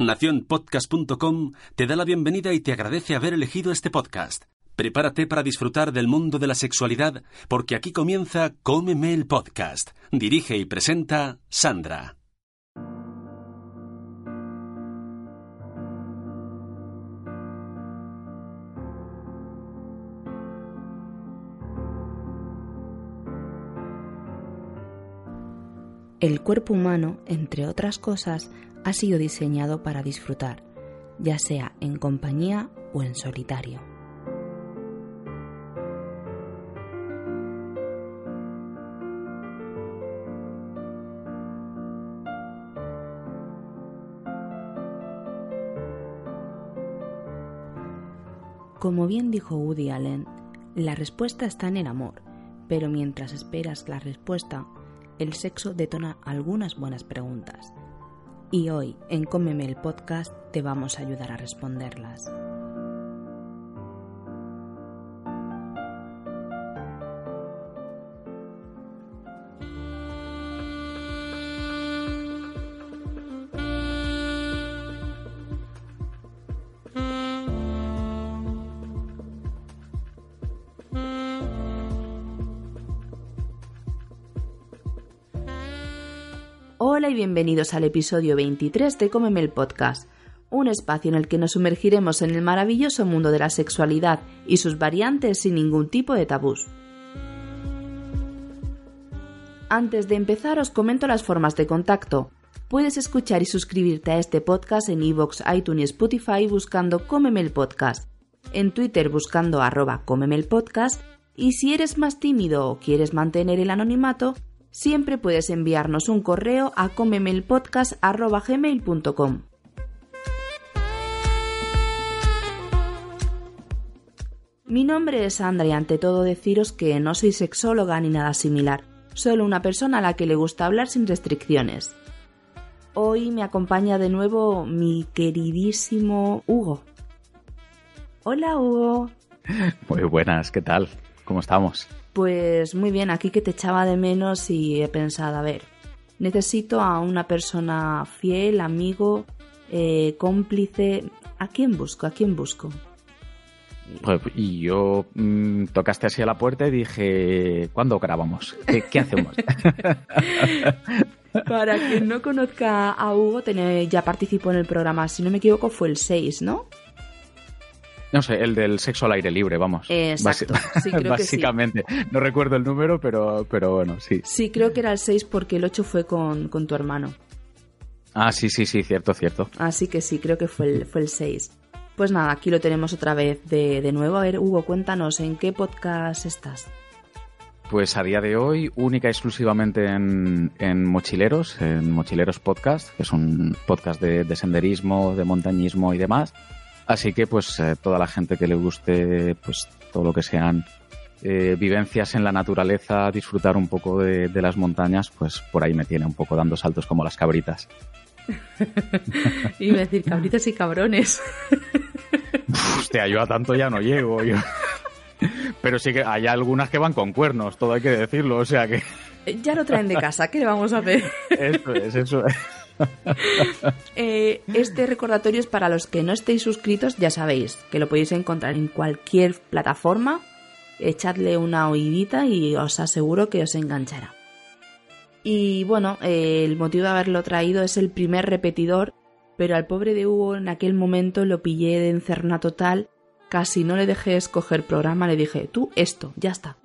Naciónpodcast.com te da la bienvenida y te agradece haber elegido este podcast. Prepárate para disfrutar del mundo de la sexualidad, porque aquí comienza Cómeme el Podcast. Dirige y presenta Sandra. El cuerpo humano, entre otras cosas, ha sido diseñado para disfrutar, ya sea en compañía o en solitario. Como bien dijo Woody Allen, la respuesta está en el amor, pero mientras esperas la respuesta, el sexo detona algunas buenas preguntas. Y hoy, en Cómeme el podcast, te vamos a ayudar a responderlas. Bienvenidos al episodio 23 de Cómeme el Podcast, un espacio en el que nos sumergiremos en el maravilloso mundo de la sexualidad y sus variantes sin ningún tipo de tabús. Antes de empezar os comento las formas de contacto. Puedes escuchar y suscribirte a este podcast en iVoox, iTunes y Spotify buscando Cómeme el Podcast, en Twitter buscando arroba Cómeme el Podcast y si eres más tímido o quieres mantener el anonimato, siempre puedes enviarnos un correo a comemelpodcast.gmail.com. Mi nombre es Sandra y ante todo deciros que no soy sexóloga ni nada similar, solo una persona a la que le gusta hablar sin restricciones. Hoy me acompaña de nuevo mi queridísimo Hugo. Hola Hugo. Muy buenas, ¿qué tal? ¿Cómo estamos? Pues muy bien, aquí que te echaba de menos y he pensado, a ver, necesito a una persona fiel, amigo, eh, cómplice. ¿A quién busco? ¿A quién busco? Pues, y yo mm, tocaste así a la puerta y dije, ¿cuándo grabamos? ¿Qué, hacemos? Para quien no conozca a Hugo, ya participó en el programa, si no me equivoco fue el 6, ¿no? No sé, el del sexo al aire libre, vamos. Exacto. Sí, creo Básicamente. Que sí. No recuerdo el número, pero, pero bueno, sí. Sí, creo que era el 6 porque el 8 fue con, con tu hermano. Ah, sí, sí, sí, cierto, cierto. Así que sí, creo que fue el, fue el 6. Pues nada, aquí lo tenemos otra vez de, de nuevo. A ver, Hugo, cuéntanos, ¿en qué podcast estás? Pues a día de hoy, única y exclusivamente en, en Mochileros, en Mochileros Podcast, que es un podcast de, de senderismo, de montañismo y demás. Así que pues eh, toda la gente que le guste pues todo lo que sean eh, vivencias en la naturaleza, disfrutar un poco de, las montañas, pues por ahí me tiene un poco dando saltos como las cabritas. y decir cabritas y cabrones. Hostia, yo a tanto ya no llego. Yo. Pero sí que hay algunas que van con cuernos, todo hay que decirlo, o sea que... Ya lo traen de casa, ¿qué le vamos a hacer? Eso es, eso es. Eh, este recordatorio es para los que no estéis suscritos, ya sabéis que lo podéis encontrar en cualquier plataforma. Echadle una oídita y os aseguro que os enganchará. Y bueno, eh, el motivo de haberlo traído es el primer repetidor, pero al pobre de Hugo en aquel momento lo pillé de encerna total, casi no le dejé escoger programa, le dije, tú esto, ya está.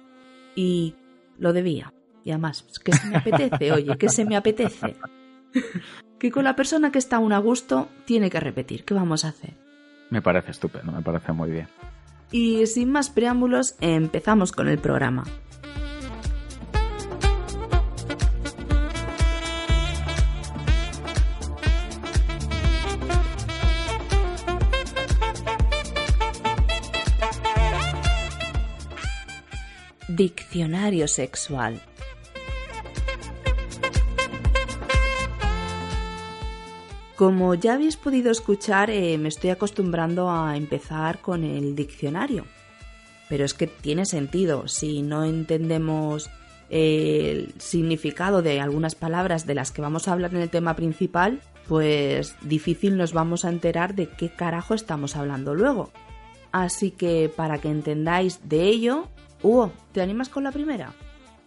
Y lo debía. Y además, que se me apetece, oye, que se me apetece que con la persona que está aún a gusto tiene que repetir. ¿Qué vamos a hacer? Me parece estupendo, me parece muy bien. Y sin más preámbulos, empezamos con el programa. Diccionario sexual. Como ya habéis podido escuchar, eh, me estoy acostumbrando a empezar con el diccionario. Pero es que tiene sentido. Si no entendemos el significado de algunas palabras de las que vamos a hablar en el tema principal, pues difícil nos vamos a enterar de qué carajo estamos hablando luego. Así que para que entendáis de ello, Hugo, ¿te animas con la primera?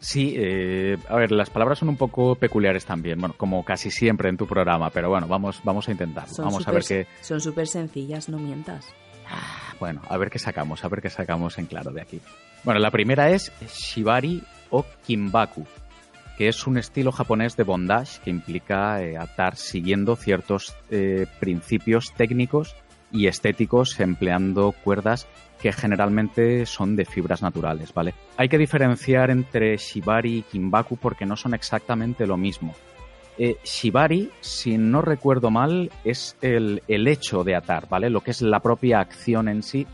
Sí, eh, a ver, las palabras son un poco peculiares también, bueno, como casi siempre en tu programa, pero bueno, vamos, vamos a intentarlo. vamos a ver qué. Son súper sencillas, no mientas. Ah, bueno, a ver qué sacamos, a ver qué sacamos en claro de aquí. Bueno, la primera es Shibari o Kimbaku, que es un estilo japonés de bondage que implica eh, atar siguiendo ciertos eh, principios técnicos y estéticos empleando cuerdas que generalmente son de fibras naturales, ¿vale? Hay que diferenciar entre shibari y kimbaku porque no son exactamente lo mismo. Eh, shibari, si no recuerdo mal, es el, hecho de atar, ¿vale? Lo que es la propia acción en sí.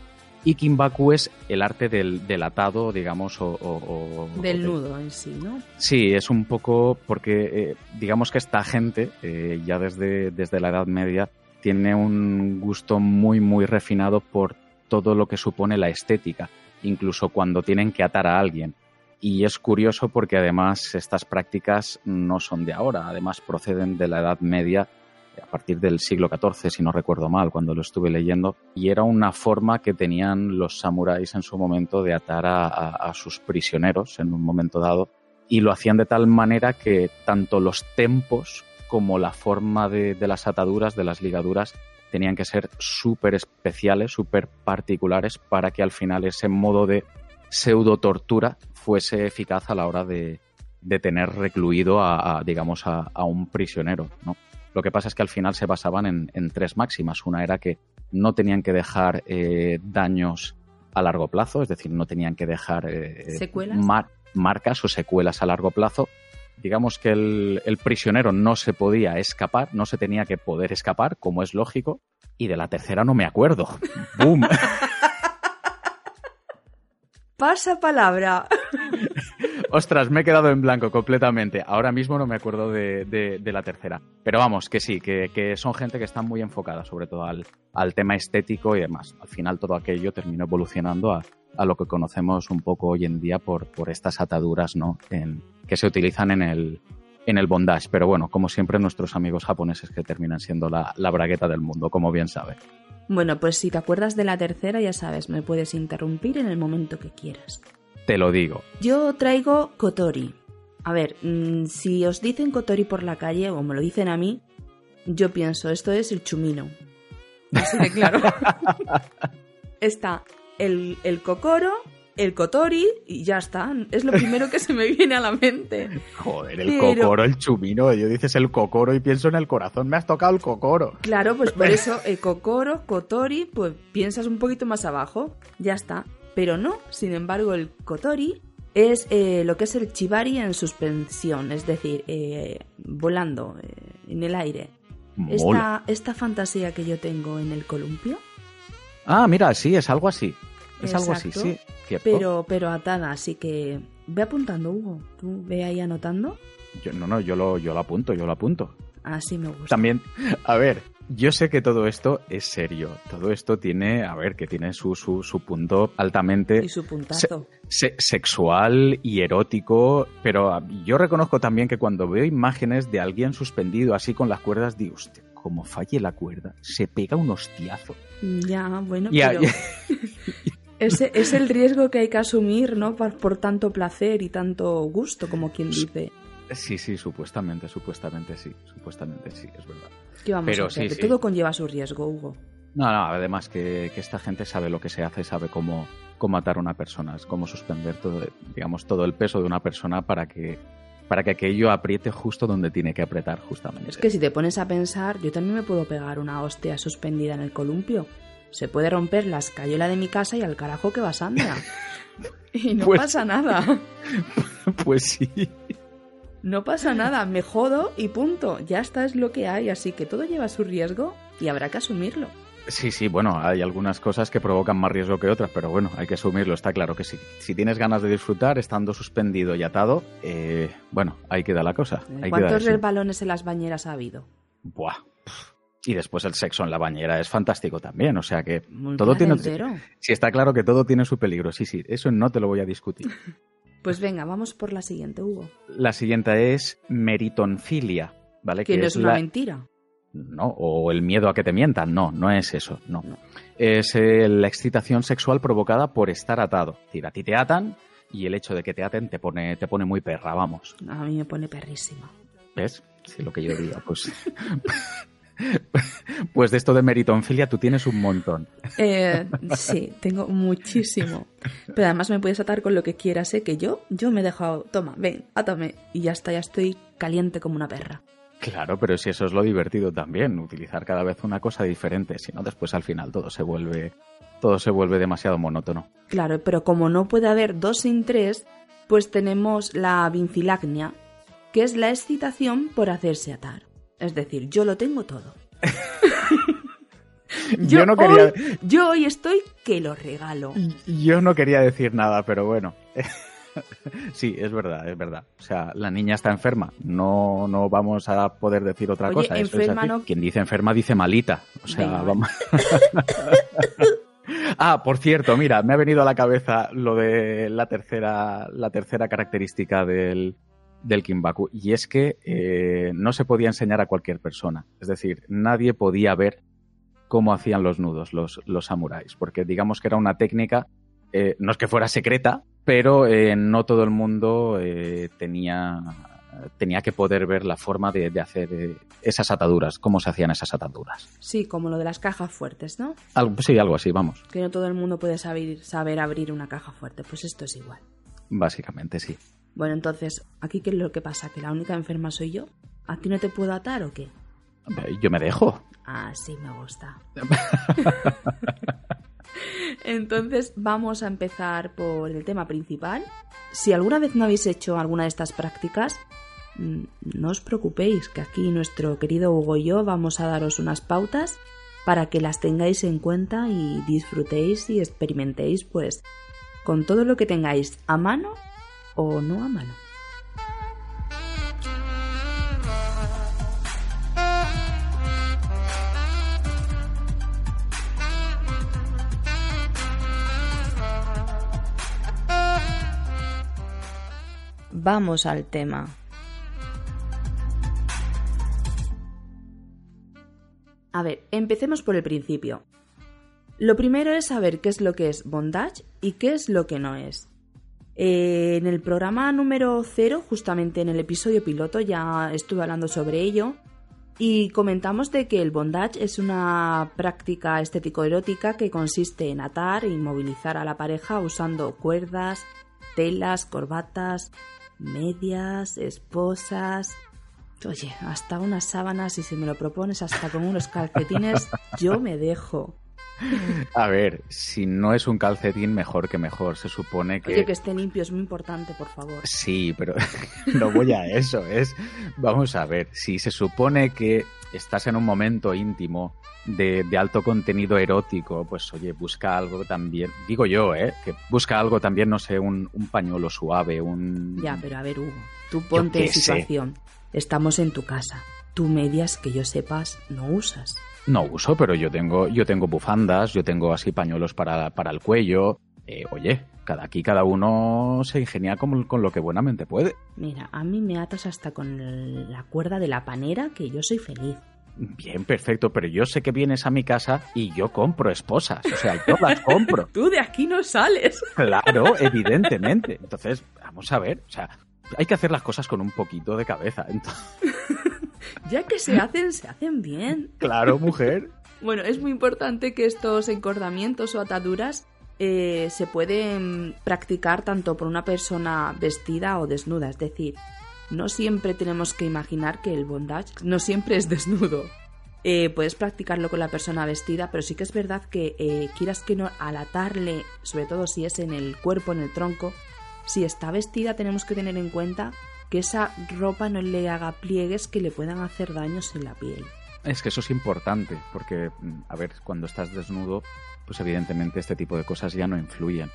Y kimbaku es el arte del, atado, digamos, o... del nudo en sí, ¿no? Sí, es un poco porque, eh, digamos que esta gente, eh, ya desde, desde la Edad Media, tiene un gusto muy, muy refinado por todo lo que supone la estética, incluso cuando tienen que atar a alguien. Y es curioso porque además estas prácticas no son de ahora, además proceden de la Edad Media, a partir del siglo XIV, si no recuerdo mal, cuando lo estuve leyendo, y era una forma que tenían los samuráis en su momento de atar a, sus prisioneros en un momento dado, y lo hacían de tal manera que tanto los tempos como la forma de las ataduras, de las ligaduras, tenían que ser súper especiales, súper particulares para que al final ese modo de pseudo tortura fuese eficaz a la hora de, tener recluido a, digamos, a, un prisionero, ¿no? Lo que pasa es que al final se basaban en, tres máximas. Una era que no tenían que dejar eh, daños a largo plazo, es decir, no tenían que dejar eh, marcas o secuelas a largo plazo digamos que el, prisionero no se podía escapar, no se tenía que poder escapar, como es lógico, y de la tercera no me acuerdo. ¡Bum! Pasa palabra. Ostras, me he quedado en blanco completamente. Ahora mismo no me acuerdo de, la tercera. Pero vamos, que sí, que, son gente que está muy enfocada sobre todo al, al tema estético y demás. Al final todo aquello terminó evolucionando a, a lo que conocemos un poco hoy en día por, por estas ataduras ¿no? Que se utilizan en el, en el bondage. Pero bueno, como siempre, nuestros amigos japoneses que terminan siendo la, la bragueta del mundo, como bien sabe. Bueno, pues si te acuerdas de la tercera, ya sabes, me puedes interrumpir en el momento que quieras. Te lo digo. Yo traigo Kotori. A ver, mm, si os dicen Kotori por la calle o me lo dicen a mí, yo pienso, esto es el chumino. Así de claro. Está el, el Kokoro, el Kotori y ya está. Es lo primero que se me viene a la mente. Joder, el Kokoro, el chumino. Yo dices el Kokoro y pienso en el corazón. Me has tocado el Kokoro. Claro, pues por eso el Kokoro, Kotori, pues piensas un poquito más abajo. Ya está. Pero no, sin embargo, el Kotori es eh, lo que es el Chibari en suspensión, es decir, eh, volando eh, en el aire. Esta, esta fantasía que yo tengo en el columpio Ah, mira, sí, es algo así. Es algo así, sí, Pero, pero atada, así que ve apuntando, Hugo. ¿Tú ve ahí anotando? Yo, no, no, yo lo, yo lo apunto, yo lo apunto. Así me gusta. También, a ver, yo sé que todo esto es serio. Todo esto tiene, a ver, que tiene su, su, su punto altamente y su puntazo. sexual y erótico, pero yo reconozco también que cuando veo imágenes de alguien suspendido así con las cuerdas, digo, usted, como falle la cuerda, se pega un hostiazo. Ya, bueno, pero... Ese es el riesgo que hay que asumir, ¿no? Por, tanto placer y tanto gusto, como quien dice. Sí, sí, supuestamente, supuestamente sí, supuestamente sí, es verdad. ¿Qué vamos Pero, a hacer? que todo conlleva su riesgo, Hugo. No, no, además que, esta gente sabe lo que se hace, sabe cómo, cómo matar a una persona, es cómo suspender todo, digamos, todo el peso de una persona para que para que aquello apriete justo donde tiene que apretar justamente. Es que si te pones a pensar, yo también me puedo pegar una hostia suspendida en el columpio. Se puede romper la escayola de mi casa y al carajo que va Sandra. y no pues pasa nada. pues sí. No pasa nada, me jodo y punto. Ya está es lo que hay, así que todo lleva su riesgo y habrá que asumirlo. Sí, sí, bueno, hay algunas cosas que provocan más riesgo que otras, pero bueno, hay que asumirlo, está claro que sí. Si tienes ganas de disfrutar estando suspendido y atado, eh, bueno, ahí queda la cosa. ¿Cuántos resbalones en las bañeras ha habido? Buah. Y después el sexo en la bañera es fantástico también, o sea que todo tiene... Sí, está claro que todo tiene su peligro, sí, sí, eso no te lo voy a discutir. pues venga, vamos por la siguiente, Hugo. La siguiente es meritonfilia, ¿vale? Que, no es, una mentira. no, o el miedo a que te mientan, no, no es eso, no. Es eh, la excitación sexual provocada por estar atado. Es decir, a ti te atan y el hecho de que te aten te pone, te pone muy perra, vamos. A mí me pone perrísima. ¿Ves? Sí, lo que yo diría, pues... Pues de esto de meritonfilia tú tienes un montón. Eh, sí, tengo muchísimo. Pero además me puedes atar con lo que quieras, ¿eh? Que yo, yo me he dejado, toma, ven, átame. Y ya está, ya estoy caliente como una perra. Claro, pero si eso es lo divertido también, utilizar cada vez una cosa diferente, si no después al final todo se vuelve todo se vuelve demasiado monótono. Claro, pero como no puede haber dos sin tres, pues tenemos la vincilagnia, que es la excitación por hacerse atar. Es decir, yo lo tengo todo. yo, no quería... Hoy, yo hoy estoy que lo regalo. Yo no quería decir nada, pero bueno. sí, es verdad, es verdad. O sea, la niña está enferma. No, no vamos a poder decir otra Oye, cosa. Enferma no... Quien dice enferma dice malita. O sea, Venga, vamos. Ah, por cierto, mira, me ha venido a la cabeza lo de la tercera, la tercera característica del, del Kimbaku, y es que eh, no se podía enseñar a cualquier persona. Es decir, nadie podía ver cómo hacían los nudos los, los samuráis, porque digamos que era una técnica, eh, no es que fuera secreta, pero eh, no todo el mundo tenía, tenía que poder ver la forma de, de hacer esas ataduras, cómo se hacían esas ataduras. Sí, como lo de las cajas fuertes, ¿no? Algo, sí, algo así, vamos. Que no todo el mundo puede saber, saber abrir una caja fuerte. Pues esto es igual. Básicamente, sí. Bueno, entonces, ¿aquí qué es lo que pasa? ¿Que la única enferma soy yo? ¿A ti no te puedo atar o qué? Yo me dejo. Ah, sí, me gusta. Entonces vamos a empezar por el tema principal. Si alguna vez no habéis hecho alguna de estas prácticas, mm, no os preocupéis, que aquí nuestro querido Hugo y yo vamos a daros unas pautas para que las tengáis en cuenta y disfrutéis y experimentéis pues con todo lo que tengáis a mano o no a. Vamos al tema. A ver, empecemos por el principio. Lo primero es saber qué es lo que es bondage y qué es lo que no es. Eh, en el programa número 0, justamente en el episodio piloto, ya estuve hablando sobre ello y comentamos de que el bondage es una práctica estético-erótica que consiste en atar e inmovilizar a la pareja usando cuerdas, telas, corbatas, medias, esposas. Oye, hasta unas sábanas y si me lo propones hasta con unos calcetines, yo me dejo. A ver, si no es un calcetín, mejor que mejor. Se supone que. Oye, que esté limpio es muy importante, por favor. Sí, pero no voy a eso. Es. Vamos a ver, si se supone que estás en un momento íntimo de, de, alto contenido erótico, pues oye, busca algo también. Digo yo, ¿eh? Que busca algo también, no sé, un, un pañuelo suave, un. Ya, pero a ver, Hugo, tú ponte en situación. Sé. Estamos en tu casa. Tú medias que yo sepas no usas. No uso, pero yo tengo, yo tengo bufandas, yo tengo así pañuelos para, para el cuello. Eh, oye, cada aquí cada uno se ingenia con, con, lo que buenamente puede. Mira, a mí me atas hasta con la cuerda de la panera que yo soy feliz. Bien, perfecto, pero yo sé que vienes a mi casa y yo compro esposas, o sea, yo las compro. Tú de aquí no sales. Claro, evidentemente. Entonces, vamos a ver, o sea, hay que hacer las cosas con un poquito de cabeza. Entonces... ya que se hacen, se hacen bien. Claro, mujer. bueno, es muy importante que estos encordamientos o ataduras eh, se pueden practicar tanto por una persona vestida o desnuda. Es decir, no siempre tenemos que imaginar que el bondage no siempre es desnudo. Eh, puedes practicarlo con la persona vestida, pero sí que es verdad que eh, quieras que no, al atarle, sobre todo si es en el cuerpo, en el tronco, si está vestida tenemos que tener en cuenta que esa ropa no le haga pliegues que le puedan hacer daños en la piel. Es que eso es importante, porque, a ver, cuando estás desnudo, pues evidentemente este tipo de cosas ya no influyen.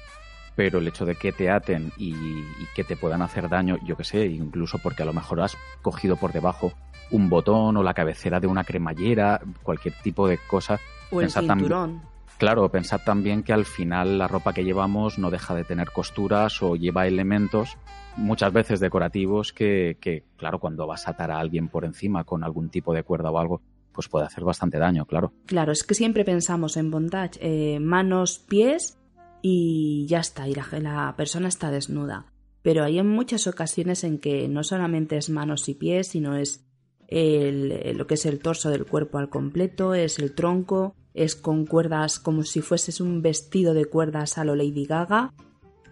Pero el hecho de que te aten y, y que te puedan hacer daño, yo que sé, incluso porque a lo mejor has cogido por debajo un botón o la cabecera de una cremallera, cualquier tipo de cosa. O el cinturón. También, claro, pensad también que al final la ropa que llevamos no deja de tener costuras o lleva elementos muchas veces decorativos que, que, claro, cuando vas a atar a alguien por encima con algún tipo de cuerda o algo, pues puede hacer bastante daño, claro. Claro, es que siempre pensamos en bondage, eh, manos, pies y ya está, y la, persona está desnuda. Pero hay en muchas ocasiones en que no solamente es manos y pies, sino es el, lo que es el torso del cuerpo al completo, es el tronco, es con cuerdas como si fueses un vestido de cuerdas a lo Lady Gaga.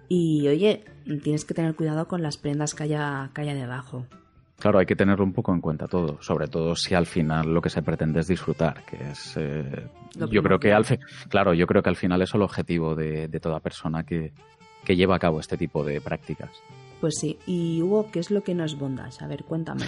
Y oye, tienes que tener cuidado con las prendas que haya, que haya debajo. Claro, hay que tenerlo un poco en cuenta todo, sobre todo si al final lo que se pretende es disfrutar, que es, eh, yo creo que al claro, yo creo que al final es el objetivo de, toda persona que, que, lleva a cabo este tipo de prácticas. Pues sí, y Hugo, ¿qué es lo que no es bondage? A ver, cuéntame.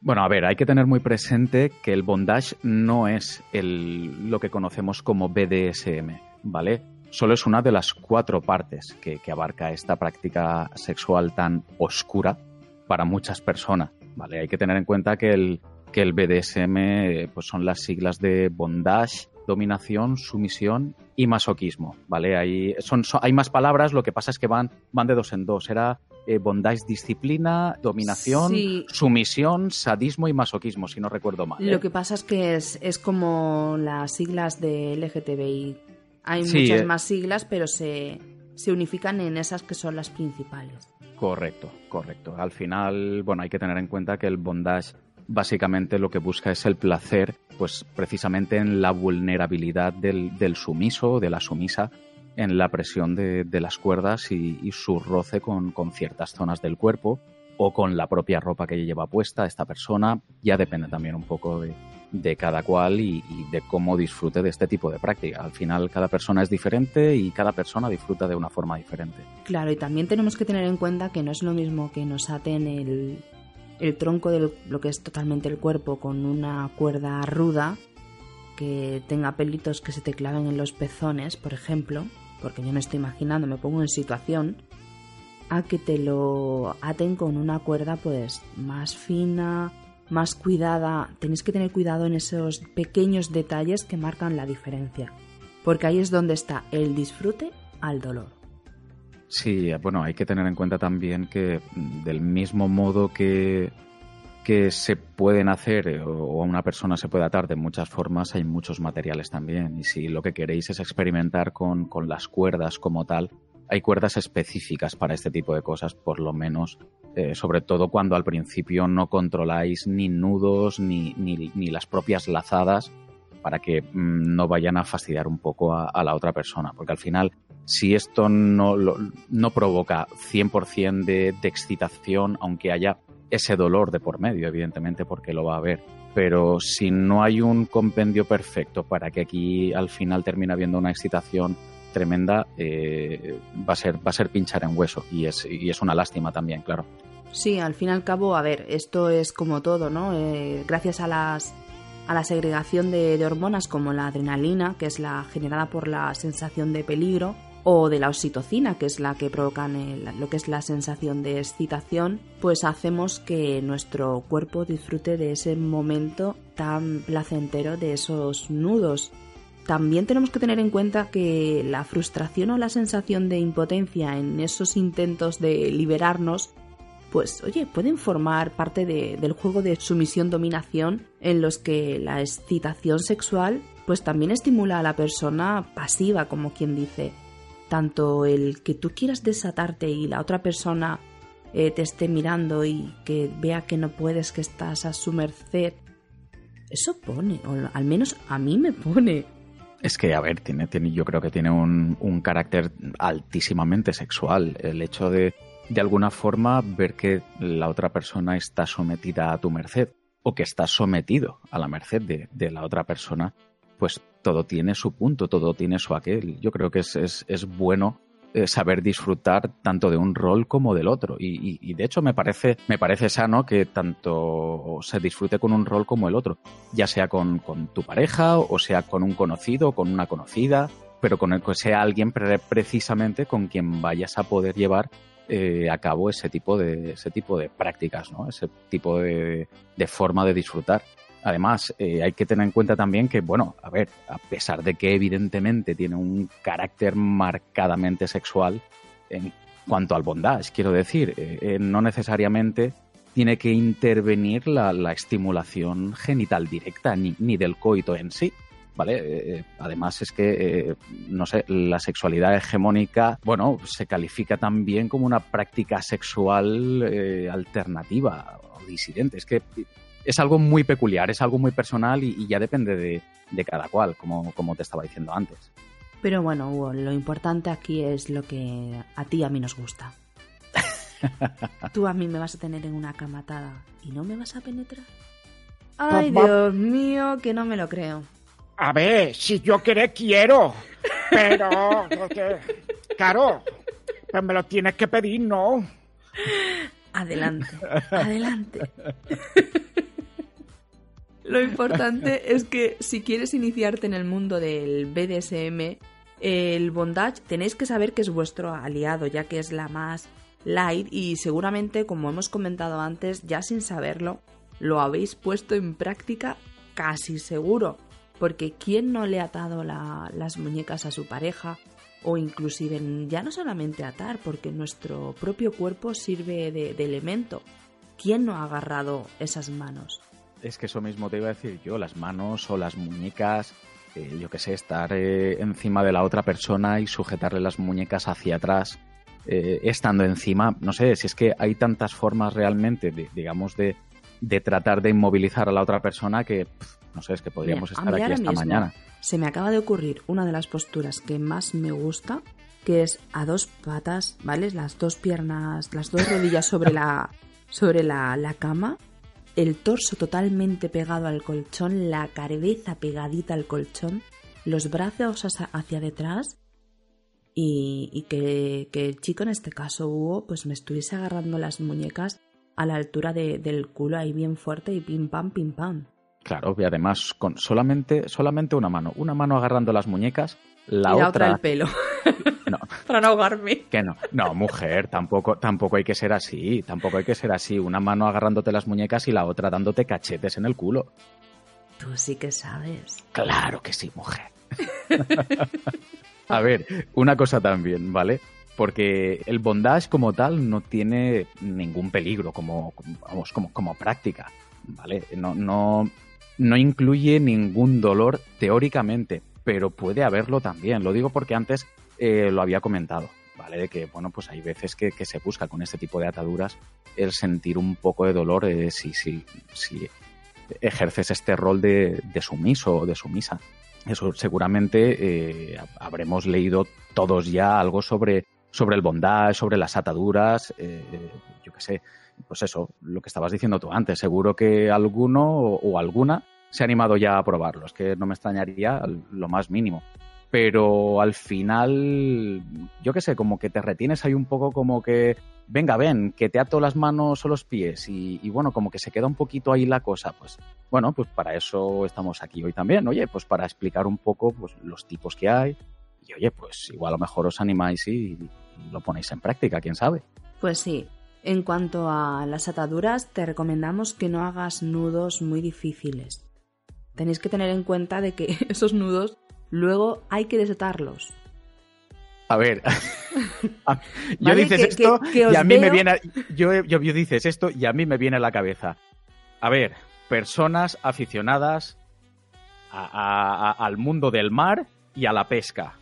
Bueno, a ver, hay que tener muy presente que el bondage no es el, lo que conocemos como BDSM, ¿vale? Solo es una de las cuatro partes que, que abarca esta práctica sexual tan oscura para muchas personas. ¿vale? Hay que tener en cuenta que el, que el BDSM pues son las siglas de bondage, dominación, sumisión y masoquismo, ¿vale? Hay, son, hay más palabras, lo que pasa es que van, van de dos en dos. Era eh, bondage, disciplina, dominación, sumisión, sadismo y masoquismo, si no recuerdo mal. Lo ¿eh? que pasa es que es, es como las siglas de LGTBI. Hay muchas eh. más siglas, pero se, se unifican en esas que son las principales. Correcto, correcto. Al final, bueno, hay que tener en cuenta que el bondage básicamente lo que busca es el placer, pues precisamente en la vulnerabilidad del, del sumiso o de la sumisa, en la presión de, las cuerdas y, su roce con, con, ciertas zonas del cuerpo o con la propia ropa que lleva puesta esta persona. Ya depende también un poco de, de cada cual y, de cómo disfrute de este tipo de práctica. Al final cada persona es diferente y cada persona disfruta de una forma diferente. Claro, y también tenemos que tener en cuenta que no es lo mismo que nos aten el, tronco de lo que es totalmente el cuerpo con una cuerda ruda que tenga pelitos que se te claven en los pezones, por ejemplo, porque yo me estoy imaginando, me pongo en situación, a que te lo aten con una cuerda pues más fina, más cuidada, tenéis que tener cuidado en esos pequeños detalles que marcan la diferencia, porque ahí es donde está el disfrute al dolor. Sí, bueno, hay que tener en cuenta también que mm, del mismo modo que, que se pueden hacer eh, o a una persona se puede atar de muchas formas, hay muchos materiales también. Y si lo que queréis es experimentar con, con las cuerdas como tal, hay cuerdas específicas para este tipo de cosas, por lo menos, eh, sobre todo cuando al principio no controláis ni nudos ni, ni, las propias lazadas para que mm, no vayan a fastidiar un poco a, la otra persona. Porque al final, si esto no, no provoca 100% de, de excitación, aunque haya ese dolor de por medio, evidentemente, porque lo va a haber, pero si no hay un compendio perfecto para que aquí al final termine habiendo una excitación tremenda, eh, va, a ser, va a ser pinchar en hueso y es, y es una lástima también, claro. Sí, al fin y al cabo, a ver, esto es como todo, ¿no? Eh, gracias a las a la segregación de, hormonas como la adrenalina, que es la generada por la sensación de peligro, o de la oxitocina, que es la que provoca lo que es la sensación de excitación, pues hacemos que nuestro cuerpo disfrute de ese momento tan placentero de esos nudos también tenemos que tener en cuenta que la frustración o la sensación de impotencia en esos intentos de liberarnos, pues oye, pueden formar parte del juego de sumisión-dominación en los que la excitación sexual pues también estimula a la persona pasiva, como quien dice. Tanto el que tú quieras desatarte y la otra persona eh, te esté mirando y que vea que no puedes, que estás a su merced, eso pone, o al menos a mí me pone es que, a ver, tiene, tiene, yo creo que tiene un, un carácter altísimamente sexual. El hecho de, de alguna forma, ver que la otra persona está sometida a tu merced o que está sometido a la merced de, de la otra persona, pues todo tiene su punto, todo tiene su aquel. Yo creo que es, es, es bueno eh, saber disfrutar tanto de un rol como del otro. Y, de hecho me parece, me parece sano que tanto se disfrute con un rol como el otro, ya sea con, tu pareja o sea con un conocido o con una conocida, pero con el que sea alguien precisamente con quien vayas a poder llevar eh, a cabo ese tipo de ese tipo de prácticas, ¿no? Ese tipo de, de forma de disfrutar. Además, eh, hay que tener en cuenta también que, bueno, a ver, a pesar de que evidentemente tiene un carácter marcadamente sexual en cuanto al bondage, quiero decir, eh, eh, no necesariamente tiene que intervenir la, la estimulación genital directa, ni, ni, del coito en sí. ¿Vale? Además es que, no sé, la sexualidad hegemónica, bueno, se califica también como una práctica sexual alternativa o disidente. Es que es algo muy peculiar, es algo muy personal y, y ya depende de, de, cada cual, como, como te estaba diciendo antes. Pero bueno, Hugo, lo importante aquí es lo que a ti y a mí nos gusta. Tú a mí me vas a tener en una camatada y no me vas a penetrar. Ay, Dios mío, que no me lo creo. A ver, si yo quiero, quiero. Pero, porque, claro, pues me lo tienes que pedir, ¿no? Adelante, adelante. Lo importante es que si quieres iniciarte en el mundo del BDSM, el bondage tenéis que saber que es vuestro aliado, ya que es la más light y seguramente, como hemos comentado antes, ya sin saberlo, lo habéis puesto en práctica casi seguro. Porque ¿quién no le ha atado la, las muñecas a su pareja? O inclusive ya no solamente atar, porque nuestro propio cuerpo sirve de elemento. ¿Quién no ha agarrado esas manos? Es que eso mismo te iba a decir yo, las manos o las muñecas, eh, yo que sé, estar eh, encima de la otra persona y sujetarle las muñecas hacia atrás, eh, estando encima, no sé, si es que hay tantas formas realmente, de, digamos, de, de, tratar de inmovilizar a la otra persona que, pff, no sé, es que podríamos Mira, estar aquí esta mismo mañana. Se me acaba de ocurrir una de las posturas que más me gusta, que es a dos patas, ¿vale? Las dos piernas, las dos rodillas sobre la, sobre la, la cama el torso totalmente pegado al colchón, la cabeza pegadita al colchón, los brazos hacia detrás y, y que, que, el chico, en este caso Hugo, pues me estuviese agarrando las muñecas a la altura de, del culo ahí bien fuerte y pim pam, pim pam. Claro, y además con solamente, solamente una mano, una mano agarrando las muñecas, la, y la otra... otra el pelo. No. Para no ahogarme. Que no, no, mujer, tampoco, tampoco hay que ser así, tampoco hay que ser así. Una mano agarrándote las muñecas y la otra dándote cachetes en el culo. Tú sí que sabes. Claro que sí, mujer. A ver, una cosa también, ¿vale? Porque el bondage como tal no tiene ningún peligro como, vamos, como, como práctica, ¿vale? No, no, no incluye ningún dolor teóricamente, pero puede haberlo también. Lo digo porque antes eh, lo había comentado, ¿vale? De que, bueno, pues hay veces que, que, se busca con este tipo de ataduras el sentir un poco de dolor eh, si, si, si ejerces este rol de, de sumiso o de sumisa. Eso seguramente eh, habremos leído todos ya algo sobre, sobre el bondage, sobre las ataduras, eh, yo qué sé, pues eso, lo que estabas diciendo tú antes, seguro que alguno o, o alguna se ha animado ya a probarlo, es que no me extrañaría lo más mínimo pero al final, yo qué sé, como que te retienes ahí un poco como que, venga, ven, que te ato las manos o los pies y, y, bueno, como que se queda un poquito ahí la cosa, pues bueno, pues para eso estamos aquí hoy también, oye, pues para explicar un poco pues, los tipos que hay y oye, pues igual a lo mejor os animáis y, y lo ponéis en práctica, quién sabe. Pues sí. En cuanto a las ataduras, te recomendamos que no hagas nudos muy difíciles. Tenéis que tener en cuenta de que esos nudos luego hay que desatarlos. A ver, yo ¿Vale? dices que, esto que, que y a mí veo... me viene, yo, yo, yo, dices esto y a mí me viene a la cabeza. A ver, personas aficionadas a, a, a, al mundo del mar y a la pesca.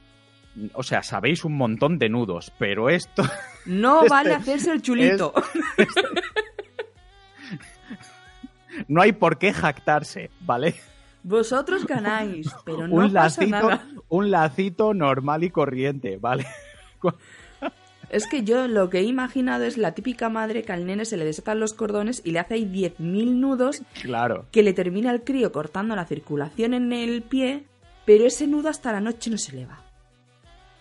O sea, sabéis un montón de nudos, pero esto... No este, vale hacerse el chulito. Este, no hay por qué jactarse, ¿vale? Vosotros ganáis, pero no un pasa lacito, nada. Un lacito normal y corriente, ¿vale? Es que yo lo que he imaginado es la típica madre que al nene se le desatan los cordones y le hace ahí 10.000 nudos. Claro. Que le termina el crío cortando la circulación en el pie, pero ese nudo hasta la noche no se le va.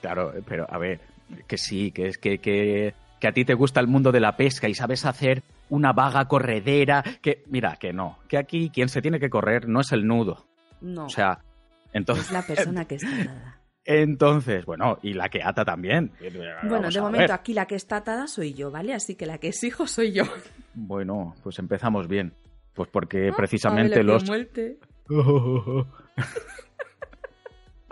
Claro, pero a ver, que sí, que es que, que, que a ti te gusta el mundo de la pesca y sabes hacer una vaga corredera, que mira, que no, que aquí quien se tiene que correr no es el nudo. No. O sea, entonces... Es la persona que está atada. Entonces, bueno, y la que ata también. Bueno, Vamos de momento aquí la que está atada soy yo, ¿vale? Así que la que exijo soy yo. Bueno, pues empezamos bien. Pues porque ah, precisamente los...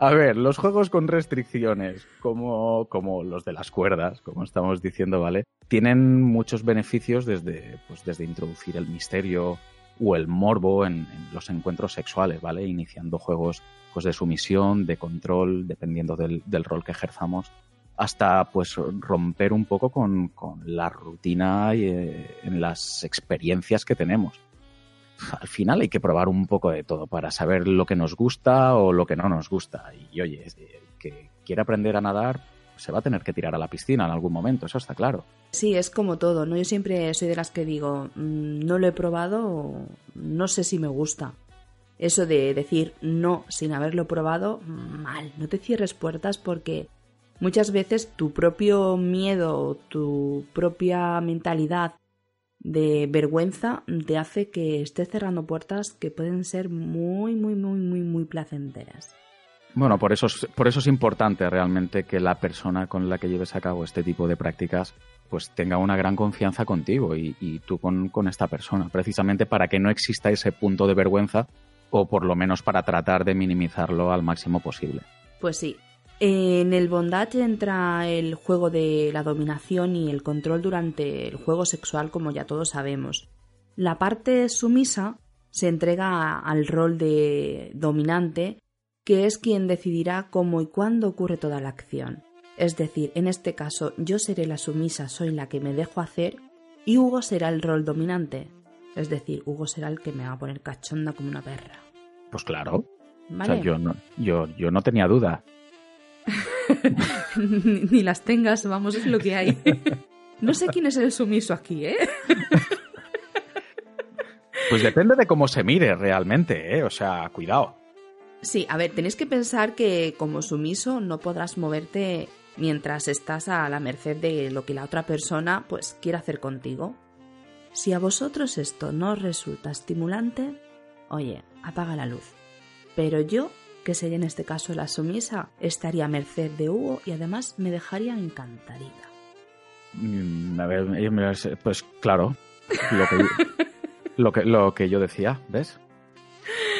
A ver, los juegos con restricciones, como, como los de las cuerdas, como estamos diciendo, ¿vale? tienen muchos beneficios desde, pues, desde introducir el misterio o el morbo en, los encuentros sexuales, ¿vale? Iniciando juegos pues, de sumisión, de control, dependiendo del, del rol que ejerzamos hasta pues romper un poco con, la rutina y, eh, en las experiencias que tenemos. Al final hay que probar un poco de todo para saber lo que nos gusta o lo que no nos gusta. Y oye, que quiere aprender a nadar, se va a tener que tirar a la piscina en algún momento, eso está claro. Sí, es como todo, ¿no? Yo siempre soy de las que digo, mm, no lo he probado, no sé si me gusta. Eso de decir no sin haberlo probado, mal, no te cierres puertas porque Muchas veces tu propio miedo, tu propia mentalidad de vergüenza te hace que estés cerrando puertas que pueden ser muy, muy, muy, muy, muy placenteras. Bueno, por eso, es, por eso es importante realmente que la persona con la que lleves a cabo este tipo de prácticas pues tenga una gran confianza contigo y, y tú con, con esta persona, precisamente para que no exista ese punto de vergüenza o por lo menos para tratar de minimizarlo al máximo posible. Pues sí, en el bondage entra el juego de la dominación y el control durante el juego sexual, como ya todos sabemos. La parte sumisa se entrega al rol de dominante, que es quien decidirá cómo y cuándo ocurre toda la acción. Es decir, en este caso yo seré la sumisa, soy la que me dejo hacer, y Hugo será el rol dominante. Es decir, Hugo será el que me va a poner cachonda como una perra. Pues claro. yo, no, yo, yo no tenía duda. ni, las tengas, vamos, es lo que hay. no sé quién es el sumiso aquí, ¿eh? pues depende de cómo se mire realmente, ¿eh? O sea, cuidado. Sí, a ver, tenéis que pensar que como sumiso no podrás moverte mientras estás a la merced de lo que la otra persona pues quiera hacer contigo. Si a vosotros esto no resulta estimulante, oye, apaga la luz. Pero yo que sería en este caso la sumisa, estaría a merced de Hugo y además me dejaría encantadita. Mm, a ver, pues claro, lo que, lo que, yo decía, ¿ves?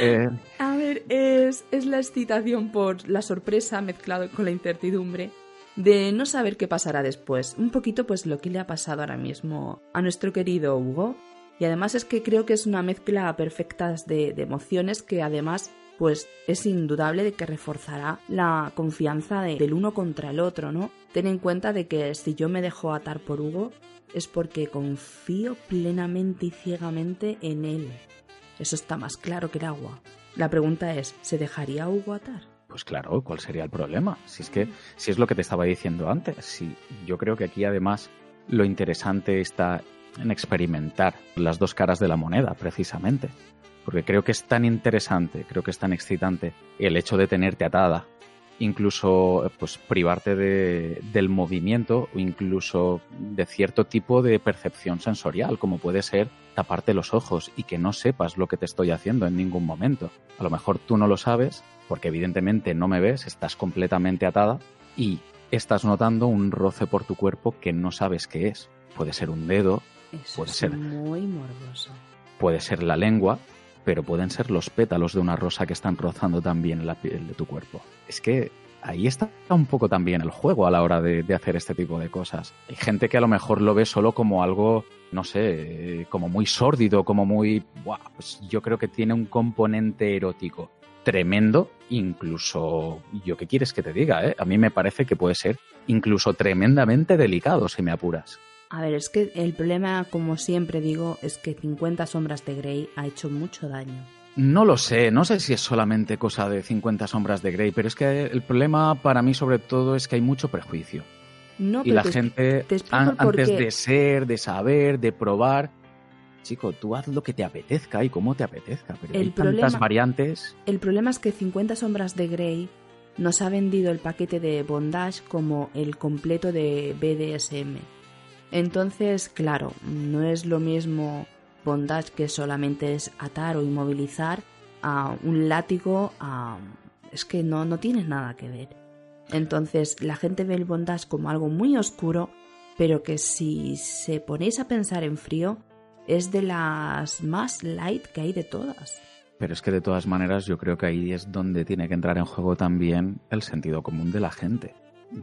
Eh, a ver, es, es la excitación por la sorpresa mezclado con la incertidumbre de no saber qué pasará después. Un poquito pues lo que le ha pasado ahora mismo a nuestro querido Hugo. Y además es que creo que es una mezcla perfecta de, de emociones que además pues es indudable de que reforzará la confianza del uno contra el otro, ¿no? Ten en cuenta de que si yo me dejo atar por Hugo es porque confío plenamente y ciegamente en él. Eso está más claro que el agua. La pregunta es, ¿se dejaría Hugo atar? Pues claro, ¿cuál sería el problema? Si es que, si es lo que te estaba diciendo antes, si yo creo que aquí además lo interesante está en experimentar las dos caras de la moneda, precisamente porque creo que es tan interesante, creo que es tan excitante el hecho de tenerte atada, incluso pues privarte de, del movimiento o incluso de cierto tipo de percepción sensorial, como puede ser taparte los ojos y que no sepas lo que te estoy haciendo en ningún momento. A lo mejor tú no lo sabes, porque evidentemente no me ves, estás completamente atada y estás notando un roce por tu cuerpo que no sabes qué es. Puede ser un dedo, puede ser muy morboso. Puede ser la lengua, pero pueden ser los pétalos de una rosa que están rozando también la piel de tu cuerpo. Es que ahí está un poco también el juego a la hora de, hacer este tipo de cosas. Hay gente que a lo mejor lo ve solo como algo, no sé, como muy sórdido, como muy... pues yo creo que tiene un componente erótico tremendo, incluso, yo qué quieres que te diga, ¿eh? a mí me parece que puede ser incluso tremendamente delicado si me apuras. A ver, es que el problema, como siempre digo, es que 50 sombras de Grey ha hecho mucho daño. No lo sé, no sé si es solamente cosa de 50 sombras de Grey, pero es que el problema para mí sobre todo es que hay mucho prejuicio. No, y la gente, antes de ser, de saber, de probar, chico, tú haz lo que te apetezca y cómo te apetezca, pero hay tantas variantes. El problema es que 50 sombras de Grey nos ha vendido el paquete de bondage como el completo de BDSM entonces, claro, no es lo mismo bondage que solamente es atar o inmovilizar a un látigo a... es que no, no tiene nada que ver. Entonces la gente ve el bondage como algo muy oscuro, pero que si se ponéis a pensar en frío, es de las más light que hay de todas. Pero es que de todas maneras yo creo que ahí es donde tiene que entrar en juego también el sentido común de la gente.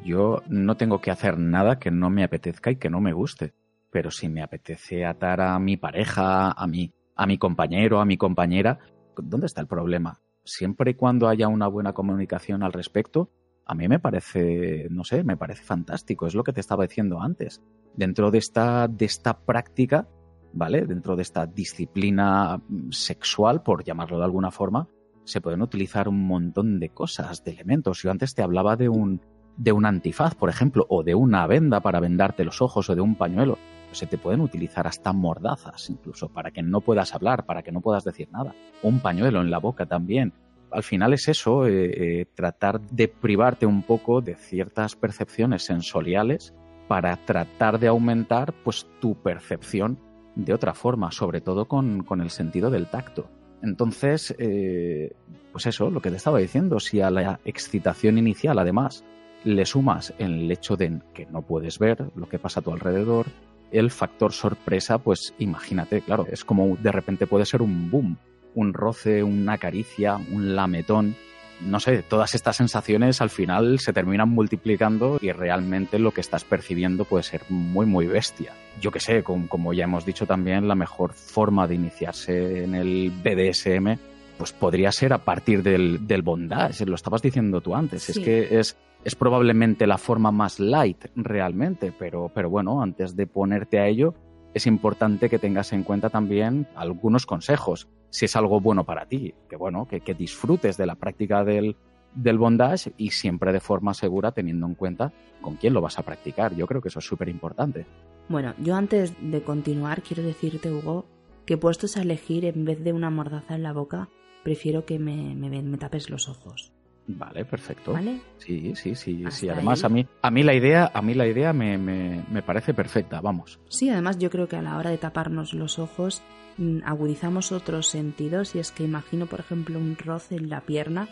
Yo no tengo que hacer nada que no me apetezca y que no me guste. Pero si me apetece atar a mi pareja, a mi, a mi compañero, a mi compañera, ¿dónde está el problema? Siempre y cuando haya una buena comunicación al respecto, a mí me parece, no sé, me parece fantástico. Es lo que te estaba diciendo antes. Dentro de esta, de esta práctica, ¿vale? Dentro de esta disciplina sexual, por llamarlo de alguna forma, se pueden utilizar un montón de cosas, de elementos. Yo antes te hablaba de un, de un antifaz, por ejemplo, o de una venda para vendarte los ojos o de un pañuelo. Se te pueden utilizar hasta mordazas, incluso, para que no puedas hablar, para que no puedas decir nada. Un pañuelo en la boca también. Al final es eso, eh, eh, tratar de privarte un poco de ciertas percepciones sensoriales para tratar de aumentar pues tu percepción de otra forma, sobre todo con, con el sentido del tacto. Entonces, eh, pues eso, lo que te estaba diciendo, si a la excitación inicial además le sumas el hecho de que no puedes ver lo que pasa a tu alrededor, el factor sorpresa, pues imagínate, claro, es como de repente puede ser un boom, un roce, una caricia, un lametón, no sé, todas estas sensaciones al final se terminan multiplicando y realmente lo que estás percibiendo puede ser muy, muy bestia. Yo que sé, como, ya hemos dicho también, la mejor forma de iniciarse en el BDSM pues podría ser a partir del, del bondage, lo estabas diciendo tú antes, es que es, es probablemente la forma más light realmente, pero, pero bueno, antes de ponerte a ello, es importante que tengas en cuenta también algunos consejos si es algo bueno para ti, que bueno, que, disfrutes de la práctica del, del bondage y siempre de forma segura teniendo en cuenta con quién lo vas a practicar. Yo creo que eso es súper importante. Bueno, yo antes de continuar quiero decirte, Hugo, que puestos a elegir en vez de una mordaza en la boca, prefiero que me, me, tapes los ojos. Vale, perfecto. ¿Vale? Sí, sí, sí, sí. Además, a mí, a mí la idea, a mí la idea me, me, me parece perfecta, vamos. Sí, además yo creo que a la hora de taparnos los ojos Mm, agudizamos otros sentidos y es que imagino, por ejemplo, un roce en la pierna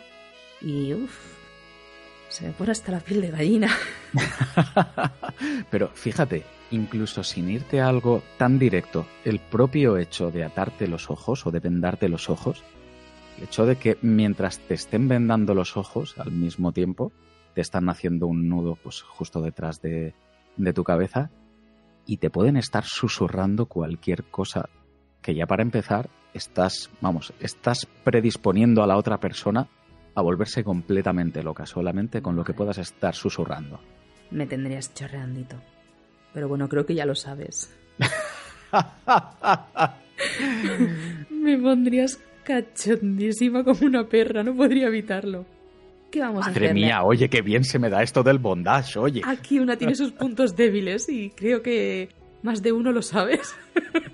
y uff, se me pone hasta la piel de gallina. Pero fíjate, incluso sin irte a algo tan directo, el propio hecho de atarte los ojos o de vendarte los ojos, el hecho de que mientras te estén vendando los ojos al mismo tiempo, te están haciendo un nudo pues justo detrás de, de tu cabeza y te pueden estar susurrando cualquier cosa que ya para empezar estás, vamos, estás predisponiendo a la otra persona a volverse completamente loca, solamente con lo que puedas estar susurrando. Me tendrías chorreandito. Pero bueno, creo que ya lo sabes. Me pondrías cachondísima como una perra, no podría evitarlo. ¿Qué vamos a hacer? Madre mía, oye, qué bien se me da esto del bondage, oye. Aquí una tiene sus puntos débiles y creo que más de uno lo sabes.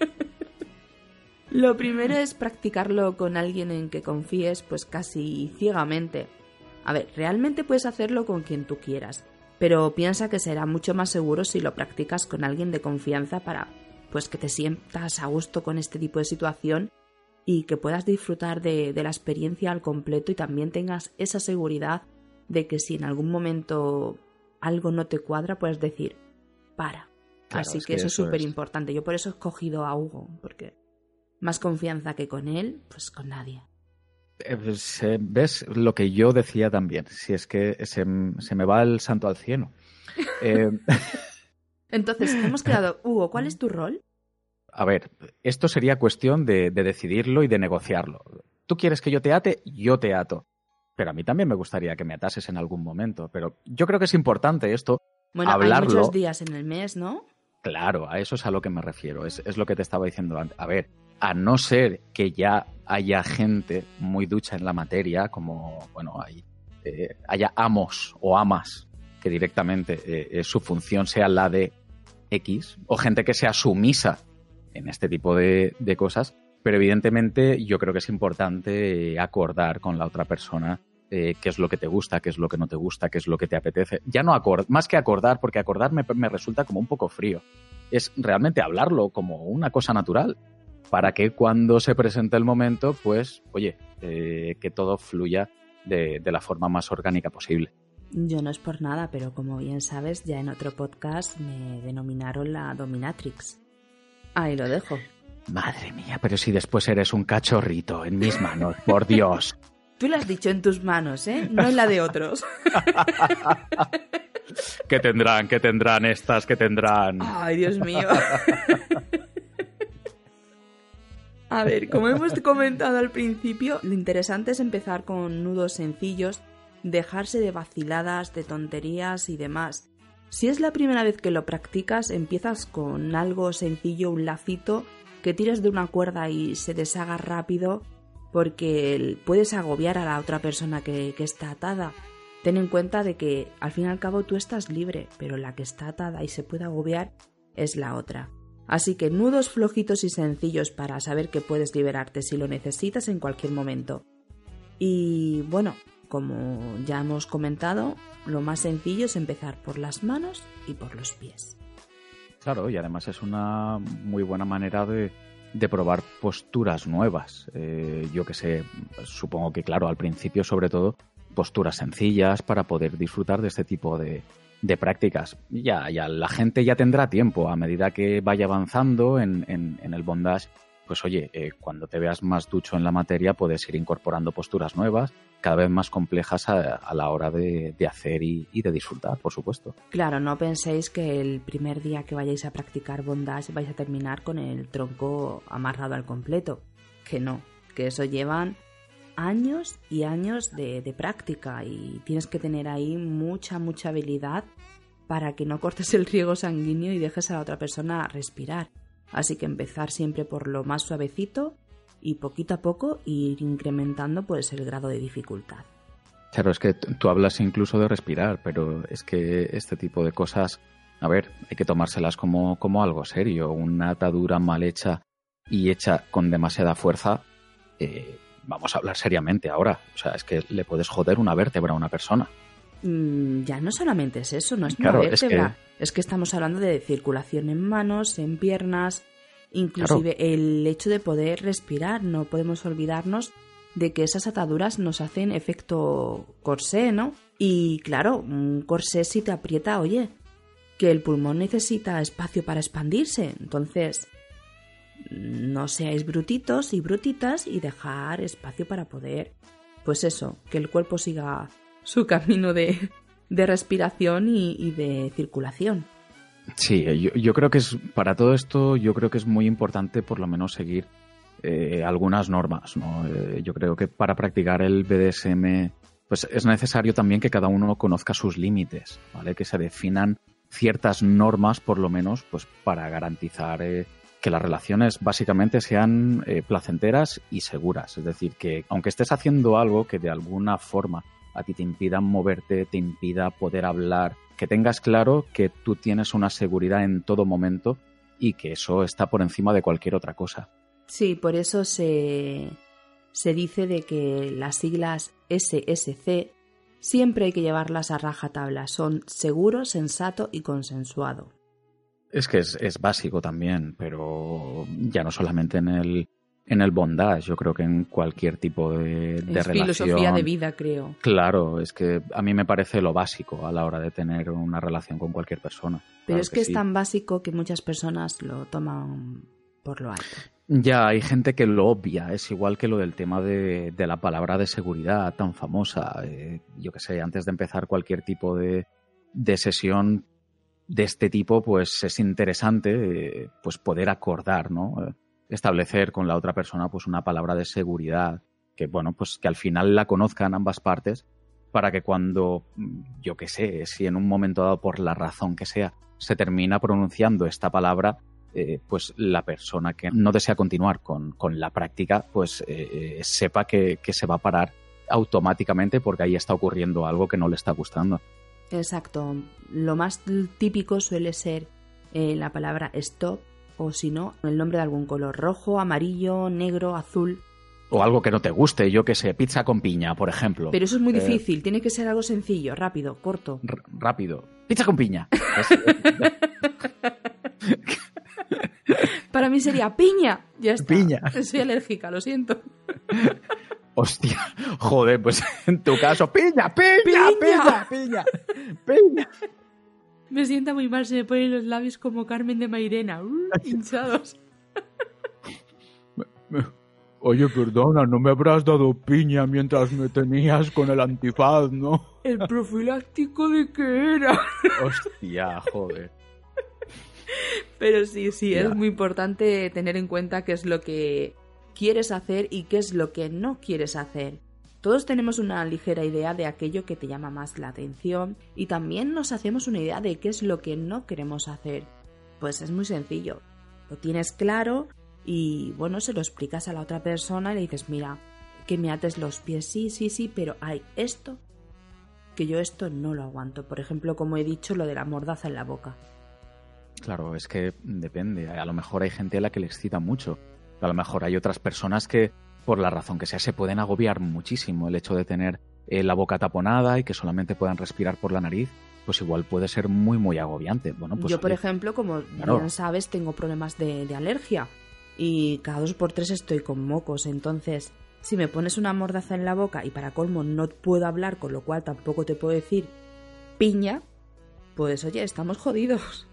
Lo primero es practicarlo con alguien en que confíes, pues casi ciegamente. A ver, realmente puedes hacerlo con quien tú quieras, pero piensa que será mucho más seguro si lo practicas con alguien de confianza para, pues que te sientas a gusto con este tipo de situación y que puedas disfrutar de, la experiencia al completo y también tengas esa seguridad de que si en algún momento algo no te cuadra, puedes decir, para. Así que, eso es súper importante. Yo por eso he escogido a Hugo, porque más confianza que con él, pues con nadie. Eh, pues, eh, ¿Ves lo que yo decía también? Si es que se, me va el santo al cielo. Eh, Entonces, hemos quedado, Hugo, ¿cuál es tu rol? A ver, esto sería cuestión de, decidirlo y de negociarlo. Tú quieres que yo te ate, yo te ato. Pero a mí también me gustaría que me atases en algún momento. Pero yo creo que es importante esto. Bueno, hablarlo. hay muchos días en el mes, ¿no? Claro, a eso es a lo que me refiero. Es, es lo que te estaba diciendo antes. A ver, a no ser que ya haya gente muy ducha en la materia, como, bueno, hay, eh, haya amos o amas que directamente eh, eh, su función sea la de X, o gente que sea sumisa en este tipo de, cosas, pero evidentemente yo creo que es importante acordar con la otra persona qué es lo que te gusta, qué es lo que no te gusta, qué es lo que te apetece. Ya no acordar, más que acordar, porque acordar me, me resulta como un poco frío. Es realmente hablarlo como una cosa natural para que cuando se presente el momento, pues, oye, eh, que todo fluya de, la forma más orgánica posible. Yo no es por nada, pero como bien sabes, ya en otro podcast me denominaron la Dominatrix. Ahí lo dejo. Madre mía, pero si después eres un cachorrito en mis manos, por Dios. Tú lo has dicho en tus manos, ¿eh? No en la de otros. ¿Qué tendrán? ¿Qué tendrán estas? ¿Qué tendrán? Ay, Dios mío. A ver, como hemos comentado al principio, lo interesante es empezar con nudos sencillos, dejarse de vaciladas, de tonterías y demás. Si es la primera vez que lo practicas, empiezas con algo sencillo, un lacito, que tiras de una cuerda y se deshaga rápido, porque puedes agobiar a la otra persona que, que está atada. Ten en cuenta de que al fin y al cabo tú estás libre, pero la que está atada y se puede agobiar es la otra. Así que nudos flojitos y sencillos para saber que puedes liberarte si lo necesitas en cualquier momento. Y bueno, como ya hemos comentado, lo más sencillo es empezar por las manos y por los pies. Claro, y además es una muy buena manera de, probar posturas nuevas. Eh, yo que sé, supongo que claro, al principio sobre todo, posturas sencillas para poder disfrutar de este tipo de, de prácticas. Ya, ya la gente ya tendrá tiempo a medida que vaya avanzando en, en, el bondage. Pues oye, eh, cuando te veas más ducho en la materia puedes ir incorporando posturas nuevas, cada vez más complejas a, la hora de, de hacer y, de disfrutar, por supuesto. Claro, no penséis que el primer día que vayáis a practicar bondage vais a terminar con el tronco amarrado al completo. Que no, que eso llevan años y años de, práctica y tienes que tener ahí mucha, mucha habilidad para que no cortes el riego sanguíneo y dejes a la otra persona respirar. Así que empezar siempre por lo más suavecito y poquito a poco ir incrementando pues el grado de dificultad. Claro, es que tú hablas incluso de respirar, pero es que este tipo de cosas, a ver, hay que tomárselas como, como algo serio. Una atadura mal hecha y hecha con demasiada fuerza, eh, vamos a hablar seriamente ahora. O sea, es que le puedes joder una vértebra a una persona. Mm, ya no solamente es eso, no es una vértebra. Es que... estamos hablando de circulación en manos, en piernas, inclusive el hecho de poder respirar. No podemos olvidarnos de que esas ataduras nos hacen efecto corsé, ¿no? Y claro, un corsé si te aprieta, oye, que el pulmón necesita espacio para expandirse. Entonces, no seáis brutitos y brutitas y dejar espacio para poder, pues eso, que el cuerpo siga su camino de, de respiración y, de circulación. Sí, yo, creo que es para todo esto, yo creo que es muy importante por lo menos seguir eh, algunas normas. ¿no? Eh, yo creo que para practicar el BDSM, pues es necesario también que cada uno conozca sus límites, ¿vale? Que se definan ciertas normas, por lo menos, pues para garantizar eh, que las relaciones básicamente sean eh, placenteras y seguras. Es decir, que aunque estés haciendo algo que de alguna forma a ti te impida moverte, te impida poder hablar, que tengas claro que tú tienes una seguridad en todo momento y que eso está por encima de cualquier otra cosa. Sí, por eso se, se dice de que las siglas SSC siempre hay que llevarlas a rajatabla. Son seguro, sensato y consensuado. Es que es, es, básico también, pero ya no solamente en el, en el bondage, yo creo que en cualquier tipo de, de es filosofía de vida, creo. Claro, es que a mí me parece lo básico a la hora de tener una relación con cualquier persona. Pero es que, es tan básico que muchas personas lo toman por lo alto. Ya, hay gente que lo obvia, es igual que lo del tema de, de la palabra de seguridad tan famosa. Eh, yo que sé, antes de empezar cualquier tipo de, de sesión de este tipo, pues es interesante pues poder acordar, ¿no? Establecer con la otra persona pues una palabra de seguridad, que bueno, pues que al final la conozcan ambas partes para que cuando, yo qué sé, si en un momento dado por la razón que sea, se termina pronunciando esta palabra, eh, pues la persona que no desea continuar con, la práctica, pues eh, eh, sepa que, que se va a parar automáticamente porque ahí está ocurriendo algo que no le está gustando. Exacto. Lo más típico suele ser la palabra stop o si no, el nombre de algún color rojo, amarillo, negro, azul. O algo que no te guste, yo que sé, pizza con piña, por ejemplo. Pero eso es muy eh, difícil, tiene que ser algo sencillo, rápido, corto. rápido. Pizza con piña. Para mí sería piña. Ya está. Piña. Soy alérgica, lo siento. Hostia, joder, pues en tu caso, piña, piña, piña, piña, piña. Me sienta muy mal, se me ponen los labios como Carmen de Mairena, uh, hinchados. Oye, perdona, no me habrás dado piña mientras me tenías con el antifaz, ¿no? ¿El profiláctico de qué era? Hostia, joder. Pero sí, sí, es muy importante tener en cuenta qué es lo que quieres hacer y qué es lo que no quieres hacer. Todos tenemos una ligera idea de aquello que te llama más la atención y también nos hacemos una idea de qué es lo que no queremos hacer. Pues es muy sencillo. Lo tienes claro y bueno, se lo explicas a la otra persona y le dices, mira, que me ates los pies, sí, sí, sí, pero hay esto que yo esto no lo aguanto. Por ejemplo, como he dicho, lo de la mordaza en la boca. Claro, es que depende. A lo mejor hay gente a la que le excita mucho. A lo mejor hay otras personas que, por la razón que sea, se pueden agobiar muchísimo. El hecho de tener eh, la boca taponada y que solamente puedan respirar por la nariz, pues igual puede ser muy, muy agobiante. Bueno, pues Yo, por oye, ejemplo, como claro. bien sabes, tengo problemas de, de alergia y cada dos por tres estoy con mocos. Entonces, si me pones una mordaza en la boca y para colmo no puedo hablar, con lo cual tampoco te puedo decir piña, pues oye, estamos jodidos.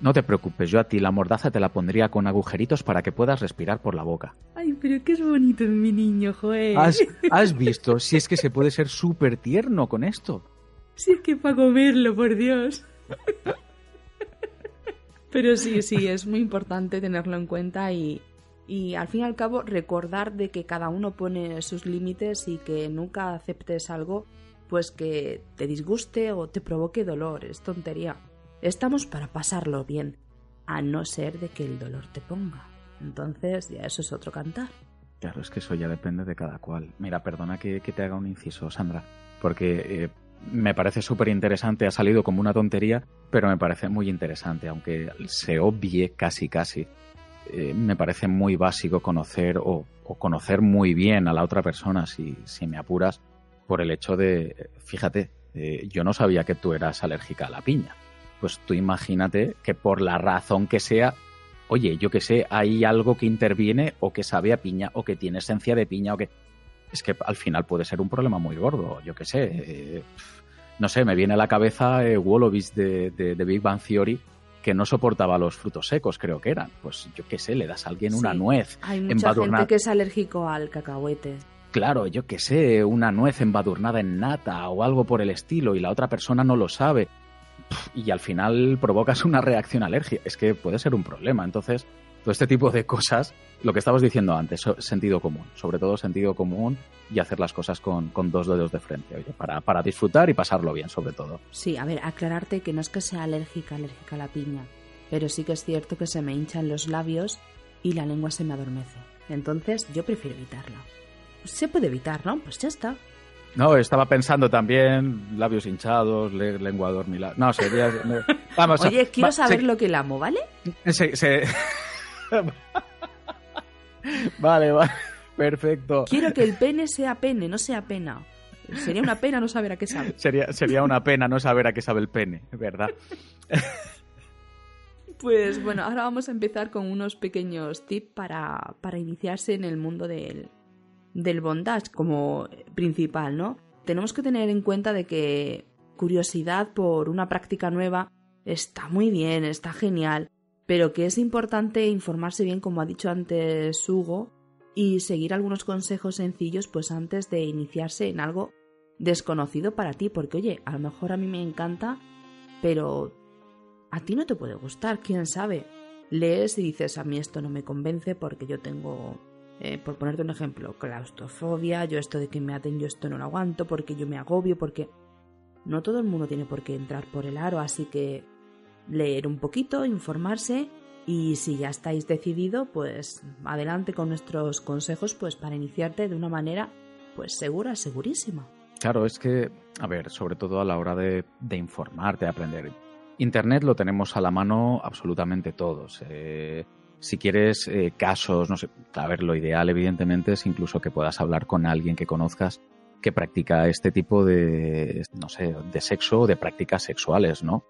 No te preocupes, yo a ti la mordaza te la pondría con agujeritos para que puedas respirar por la boca. Ay, pero qué es bonito mi niño, joder. ¿Has, has visto? Si es que se puede ser súper tierno con esto. Si es que para comerlo, por Dios. Pero sí, sí, es muy importante tenerlo en cuenta y, y al fin y al cabo recordar de que cada uno pone sus límites y que nunca aceptes algo pues que te disguste o te provoque dolor, es tontería. Estamos para pasarlo bien, a no ser de que el dolor te ponga. Entonces ya eso es otro cantar. Claro, es que eso ya depende de cada cual. Mira, perdona que, te haga un inciso, Sandra, porque eh, me parece súper interesante, ha salido como una tontería, pero me parece muy interesante, aunque se obvie casi casi. Eh, me parece muy básico conocer o, o conocer muy bien a la otra persona, si, si me apuras, por el hecho de, fíjate, eh, yo no sabía que tú eras alérgica a la piña. Pues tú imagínate que por la razón que sea, oye, yo que sé, hay algo que interviene o que sabe a piña o que tiene esencia de piña o que... Es que al final puede ser un problema muy gordo, yo que sé. eh, no sé, me viene a la cabeza eh, Wolowitz de, de, de Big Bang Theory que no soportaba los frutos secos, creo que eran. Pues yo que sé, le das a alguien una nuez Hay mucha gente que es alérgico al cacahuete. Claro, yo que sé, una nuez embadurnada en nata o algo por el estilo y la otra persona no lo sabe. Y al final provocas una reacción alérgica. Es que puede ser un problema. Entonces, todo este tipo de cosas, lo que estabas diciendo antes, sentido común. Sobre todo sentido común y hacer las cosas con, con dos dedos de frente, oye, para, para disfrutar y pasarlo bien, sobre todo. Sí, a ver, aclararte que no es que sea alérgica, alérgica a la piña, pero sí que es cierto que se me hinchan los labios y la lengua se me adormece. Entonces yo prefiero evitarla. Se puede evitar, ¿no? Pues ya está. No, estaba pensando también labios hinchados, le- lengua adormilada. No, sería... me- Vamos, Oye, quiero va, saber se- lo que amo, ¿vale? Se- se- vale, vale. Perfecto. Quiero que el pene sea pene, no sea pena. Sería una pena no saber a qué sabe. Sería, sería una pena no saber a qué sabe el pene, ¿verdad? Pues bueno, ahora vamos a empezar con unos pequeños tips para, para iniciarse en el mundo del, del bondage como principal, ¿no? Tenemos que tener en cuenta de que curiosidad por una práctica nueva está muy bien, está genial, pero que es importante informarse bien, como ha dicho antes Hugo, y seguir algunos consejos sencillos pues antes de iniciarse en algo desconocido para ti, porque oye, a lo mejor a mí me encanta, pero a ti no te puede gustar, quién sabe. Lees y dices, a mí esto no me convence porque yo tengo, eh, por ponerte un ejemplo, claustrofobia, yo esto de que me aten, yo esto no lo aguanto, porque yo me agobio, porque no todo el mundo tiene por qué entrar por el aro, así que leer un poquito, informarse y si ya estáis decidido, pues adelante con nuestros consejos pues para iniciarte de una manera pues segura, segurísima. Claro, es que, a ver, sobre todo a la hora de, informarte, de aprender. Internet lo tenemos a la mano absolutamente todos. Eh, si quieres eh, casos, no sé, a ver, lo ideal evidentemente es incluso que puedas hablar con alguien que conozcas que practica este tipo de, no sé, de sexo o de prácticas sexuales, ¿no?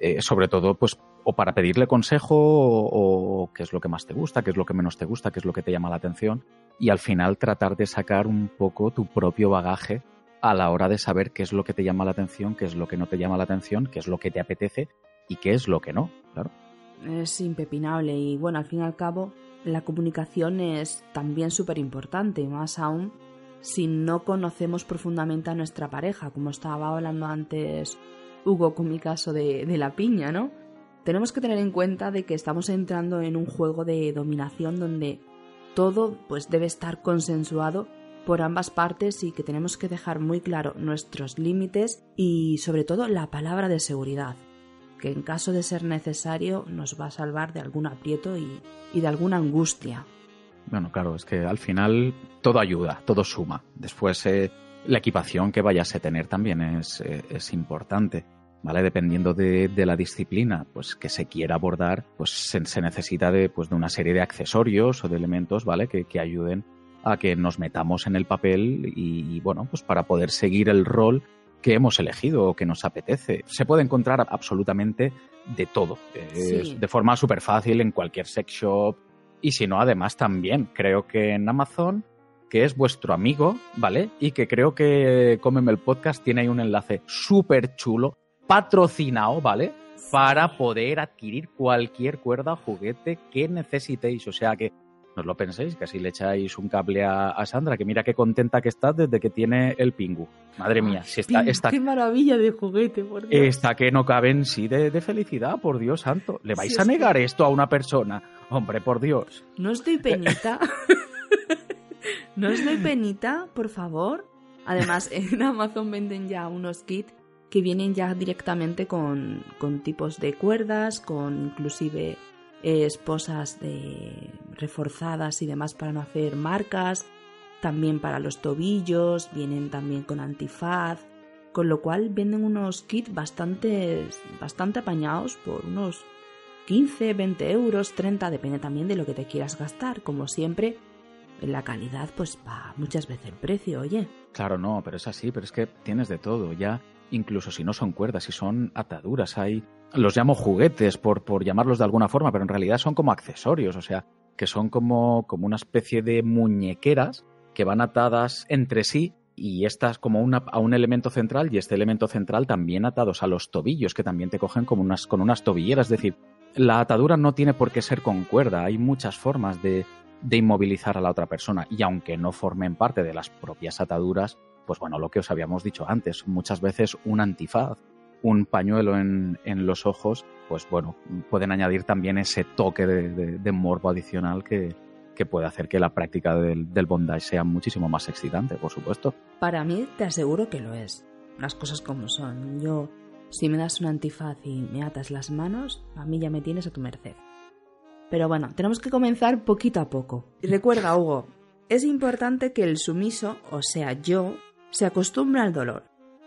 Eh, sobre todo, pues, o para pedirle consejo o, o qué es lo que más te gusta, qué es lo que menos te gusta, qué es lo que te llama la atención y al final tratar de sacar un poco tu propio bagaje a la hora de saber qué es lo que te llama la atención, qué es lo que no te llama la atención, qué es lo que te apetece y qué es lo que no, claro. Es impepinable y bueno, al fin y al cabo la comunicación es también súper importante, más aún si no conocemos profundamente a nuestra pareja, como estaba hablando antes Hugo con mi caso de, de la piña, ¿no? Tenemos que tener en cuenta de que estamos entrando en un juego de dominación donde todo pues debe estar consensuado por ambas partes y que tenemos que dejar muy claro nuestros límites y sobre todo la palabra de seguridad que en caso de ser necesario nos va a salvar de algún aprieto y, de alguna angustia. Bueno, claro, es que al final todo ayuda, todo suma. Después eh, la equipación que vayas a tener también es, eh, es importante. ¿Vale? Dependiendo de, la disciplina pues, que se quiera abordar, pues se, necesita de, pues, de una serie de accesorios o de elementos, ¿vale? Que, que ayuden a que nos metamos en el papel y, y, bueno, pues para poder seguir el rol que hemos elegido o que nos apetece. Se puede encontrar absolutamente de todo, de forma súper fácil en cualquier sex shop y si no, además también creo que en Amazon, que es vuestro amigo, ¿vale? Y que creo que Cómeme el Podcast tiene ahí un enlace súper chulo, patrocinado, ¿vale? Para poder adquirir cualquier cuerda o juguete que necesitéis. O sea que no os lo penséis, que así le echáis un cable a, Sandra, que mira qué contenta que está desde que tiene el pingu. Madre mía, si está, está... Qué maravilla de juguete, por Dios. Está que no cabe en sí de, felicidad, por Dios santo. ¿Le vais a negar esto a una persona? Hombre, por Dios. No estoy penita. no estoy penita, por favor. Además, en Amazon venden ya unos kits que vienen ya directamente con, con tipos de cuerdas, con inclusive esposas de reforzadas y demás para no hacer marcas, también para los tobillos, vienen también con antifaz, con lo cual venden unos kits bastante, bastante apañados por unos 15, 20 euros, 30, depende también de lo que te quieras gastar, como siempre. La calidad, pues va muchas veces el precio, oye. Claro, no, pero es así, pero es que tienes de todo, ya incluso si no son cuerdas, si son ataduras, hay los llamo juguetes por, por llamarlos de alguna forma, pero en realidad son como accesorios, o sea, que son como, como una especie de muñequeras que van atadas entre sí y estas como una, a un elemento central y este elemento central también atados a los tobillos que también te cogen como unas, con unas tobilleras. Es decir, la atadura no tiene por qué ser con cuerda, hay muchas formas de, de inmovilizar a la otra persona y aunque no formen parte de las propias ataduras, pues bueno, lo que os habíamos dicho antes, muchas veces un antifaz un pañuelo en, los ojos, pues bueno, pueden añadir también ese toque de, morbo adicional que, puede hacer que la práctica del, del, bondage sea muchísimo más excitante, por supuesto. Para mí te aseguro que lo es. Las cosas como son. Yo, si me das un antifaz y me atas las manos, a mí ya me tienes a tu merced. Pero bueno, tenemos que comenzar poquito a poco. Y recuerda, Hugo, es importante que el sumiso, o sea, yo, se acostumbre al dolor.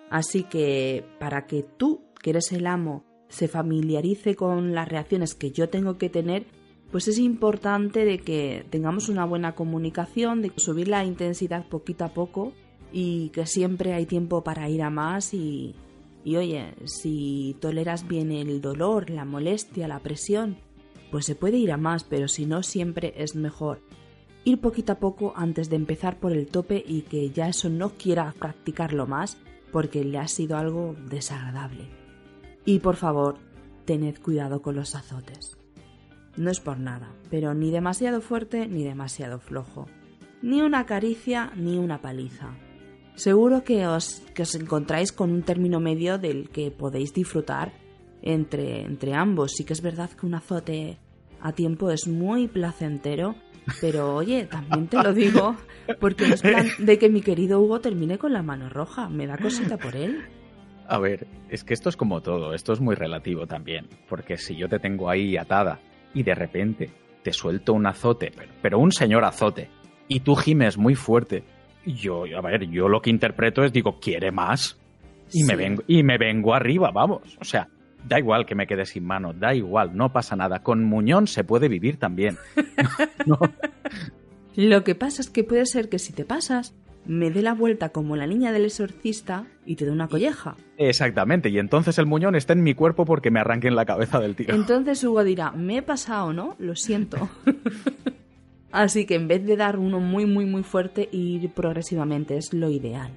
Así que para que tú, que eres el amo, se familiarice con las reacciones que yo tengo que tener, pues es importante de que tengamos una buena comunicación, de subir la intensidad poquito a poco y que siempre hay tiempo para ir a más y, y oye, si toleras bien el dolor, la molestia, la presión, pues se puede ir a más, pero si no siempre es mejor ir poquito a poco antes de empezar por el tope y que ya eso no quiera practicarlo más porque le ha sido algo desagradable. Y por favor, tened cuidado con los azotes. No es por nada, pero ni demasiado fuerte ni demasiado flojo. Ni una caricia ni una paliza. Seguro que os, que os encontráis con un término medio del que podéis disfrutar entre, entre ambos. Sí que es verdad que un azote a tiempo es muy placentero pero oye, también te lo digo, porque no es plan de que mi querido Hugo termine con la mano roja. Me da cosita por él. A ver, es que esto es como todo, esto es muy relativo también. Porque si yo te tengo ahí atada y de repente te suelto un azote, pero, un señor azote, y tú gimes muy fuerte, yo, a ver, yo lo que interpreto es, digo, ¿quiere más? Y, me vengo, y me vengo arriba, vamos. O sea, Da igual que me quede sin mano, da igual, no pasa nada. Con muñón se puede vivir también. Lo que pasa es que puede ser que si te pasas, me dé la vuelta como la niña del exorcista y te dé una colleja. Exactamente, y entonces el muñón está en mi cuerpo porque me arranque en la cabeza del tío. Entonces Hugo dirá, me he pasado, ¿no? Lo siento. Así que en vez de dar uno muy, muy, muy fuerte, ir progresivamente es lo ideal.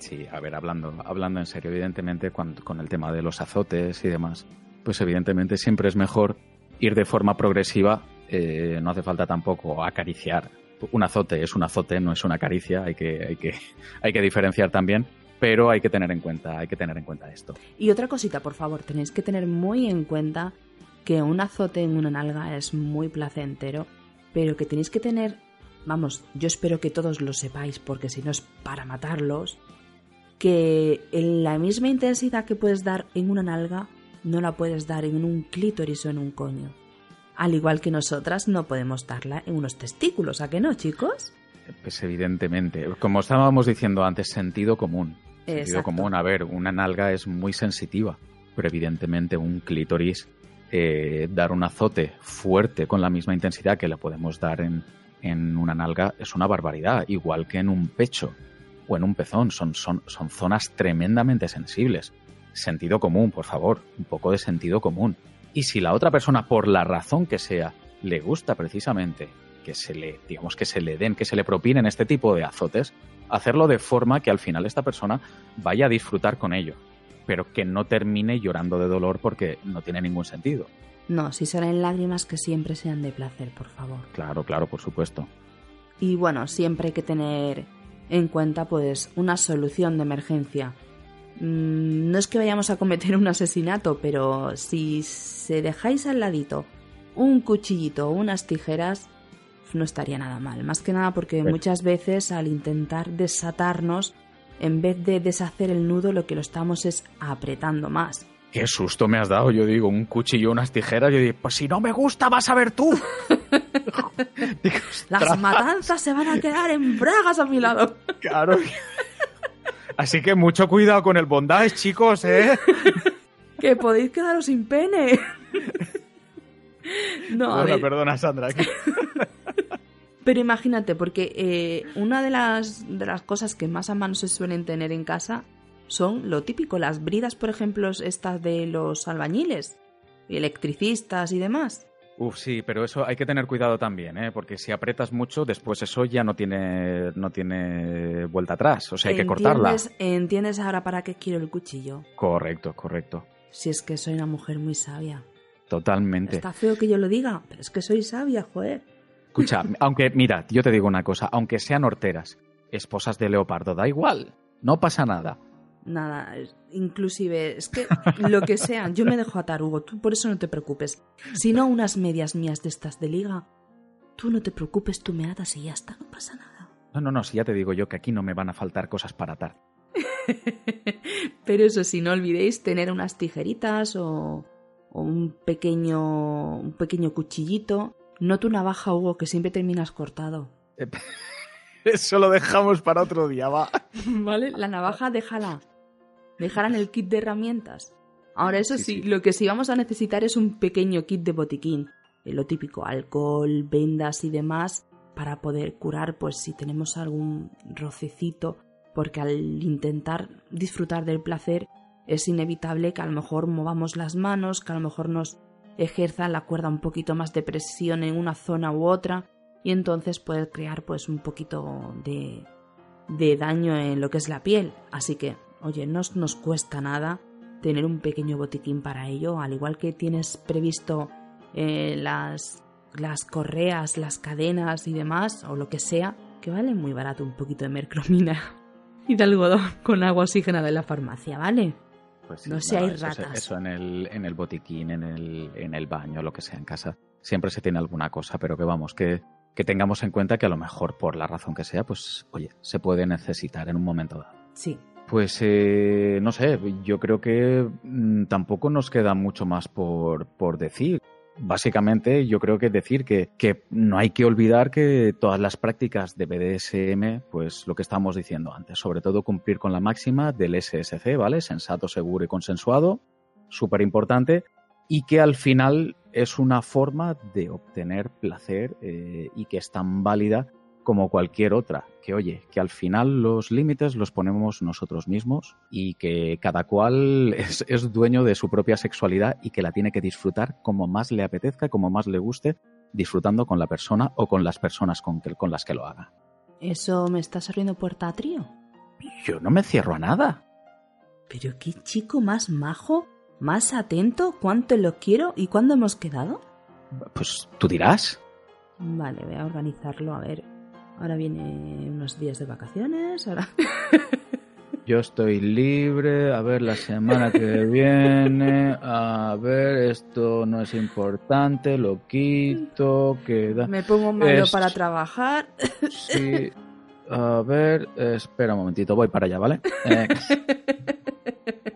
Sí, a ver, hablando, hablando en serio, evidentemente con el tema de los azotes y demás, pues evidentemente siempre es mejor ir de forma progresiva eh, no hace falta tampoco acariciar. Un azote es un azote, no es una caricia, hay que, hay que, hay que diferenciar también, pero hay que tener en cuenta, hay que tener en cuenta esto. Y otra cosita, por favor, tenéis que tener muy en cuenta que un azote en una nalga es muy placentero, pero que tenéis que tener, vamos, yo espero que todos lo sepáis, porque si no es para matarlos, que en la misma intensidad que puedes dar en una nalga, no la puedes dar en un clítoris o en un coño. Al igual que nosotras no podemos darla en unos testículos, ¿a que no, chicos? Pues evidentemente, como estábamos diciendo antes, sentido común. Sentido Exacto. común, a ver, una nalga es muy sensitiva, pero evidentemente un clítoris, eh, dar un azote fuerte con la misma intensidad que le podemos dar en, en una nalga es una barbaridad, igual que en un pecho o en un pezón, son, son, son zonas tremendamente sensibles. Sentido común, por favor, un poco de sentido común. Y si la otra persona, por la razón que sea, le gusta precisamente que se le, digamos, que se le den, que se le propinen este tipo de azotes, hacerlo de forma que al final esta persona vaya a disfrutar con ello, pero que no termine llorando de dolor porque no tiene ningún sentido. No, si salen lágrimas que siempre sean de placer, por favor. Claro, claro, por supuesto. Y bueno, siempre hay que tener en cuenta pues una solución de emergencia. Mm, No es que vayamos a cometer un asesinato, pero si se dejáis al ladito un cuchillito o unas tijeras, no estaría nada mal. Más que nada porque muchas veces al intentar desatarnos, en vez de deshacer el nudo, lo que lo estamos es apretando más. Qué susto me has dado, yo digo, un cuchillo, unas tijeras, yo digo, pues si no me gusta vas a ver tú. Las matanzas se van a quedar en bragas a mi lado. Claro. Así que mucho cuidado con el bondage, chicos, ¿eh? Que podéis quedaros sin pene. No, a Bueno, ver, perdona, Sandra. pero imagínate, porque eh, una de las, de las cosas que más a mano se suelen tener en casa son lo típico, las bridas, por ejemplo, estas de los albañiles, electricistas y demás. Uf, sí, pero eso hay que tener cuidado también, ¿eh? Porque si aprietas mucho, después eso ya no tiene, no tiene vuelta atrás. O sea, hay que cortarla. ¿Entiendes- ¿Entiendes ahora para qué quiero el cuchillo? Correcto, correcto. Si es que soy una mujer muy sabia. Totalmente. Está feo que yo lo diga, pero es que soy sabia, joder. Escucha, aunque, mira, yo te digo una cosa, aunque sean horteras, esposas de leopardo, da igual, no pasa nada. Nada, inclusive, es que lo que sea, yo me dejo atar, Hugo, tú por eso no te preocupes. Si no, unas medias mías de estas de liga, tú no te preocupes, tú me atas y ya está, no pasa nada. No, no, no, si ya te digo yo que aquí no me van a faltar cosas para atar. Pero eso sí, no olvidéis tener unas tijeritas o, o un pequeño un pequeño cuchillito. No tu navaja, Hugo, que siempre terminas cortado. Eso lo dejamos para otro día, va. ¿Vale? La navaja déjala. Déjala en el kit de herramientas. Ahora, eso Sí, sí, sí. lo que sí vamos a necesitar es un pequeño kit de botiquín. Eh, Lo típico, alcohol, vendas y demás, para poder curar, pues si tenemos algún rocecito, porque al intentar disfrutar del placer es inevitable que a lo mejor movamos las manos, que a lo mejor nos ejerza la cuerda un poquito más de presión en una zona u otra, y entonces puede crear pues un poquito de, de daño en lo que es la piel. Así que, oye, no os- nos cuesta nada tener un pequeño botiquín para ello, al igual que tienes previsto eh, las, las correas, las cadenas y demás, o lo que sea, que vale muy barato un poquito de mercromina y de algodón con agua oxigenada en la farmacia, ¿vale? Pues No seáis ratas. Eso en el, en el botiquín, en el, en el baño, lo que sea en casa. Siempre se tiene alguna cosa, pero que vamos, que, que tengamos en cuenta que a lo mejor por la razón que sea, pues oye, se puede necesitar en un momento dado. Sí. Pues eh, no sé, yo creo que mm, tampoco nos queda mucho más por, por decir. Básicamente, yo creo que decir que, que no hay que olvidar que todas las prácticas de BDSM, pues lo que estábamos diciendo antes, sobre todo cumplir con la máxima del SSC, ¿vale? Sensato, seguro y consensuado, súper importante, y que al final es una forma de obtener placer eh, y que es tan válida como cualquier otra. Que oye, que al final los límites los ponemos nosotros mismos y que cada cual es, es dueño de su propia sexualidad y que la tiene que disfrutar como más le apetezca, como más le guste, disfrutando con la persona o con las personas con, que- con las que lo haga. ¿Eso me estás abriendo puerta a trío? Yo no me cierro a nada. Pero qué chico más majo, más atento, cuánto lo quiero y cuándo hemos quedado. Pues tú dirás. Vale, voy a organizarlo. A ver, ahora viene unos días de vacaciones. Ahora. Yo estoy libre, a ver la semana que viene, a ver, esto no es importante, lo quito, queda... Me pongo malo Es- para trabajar. Sí, a ver, espera un momentito, voy para allá, ¿vale? Eh,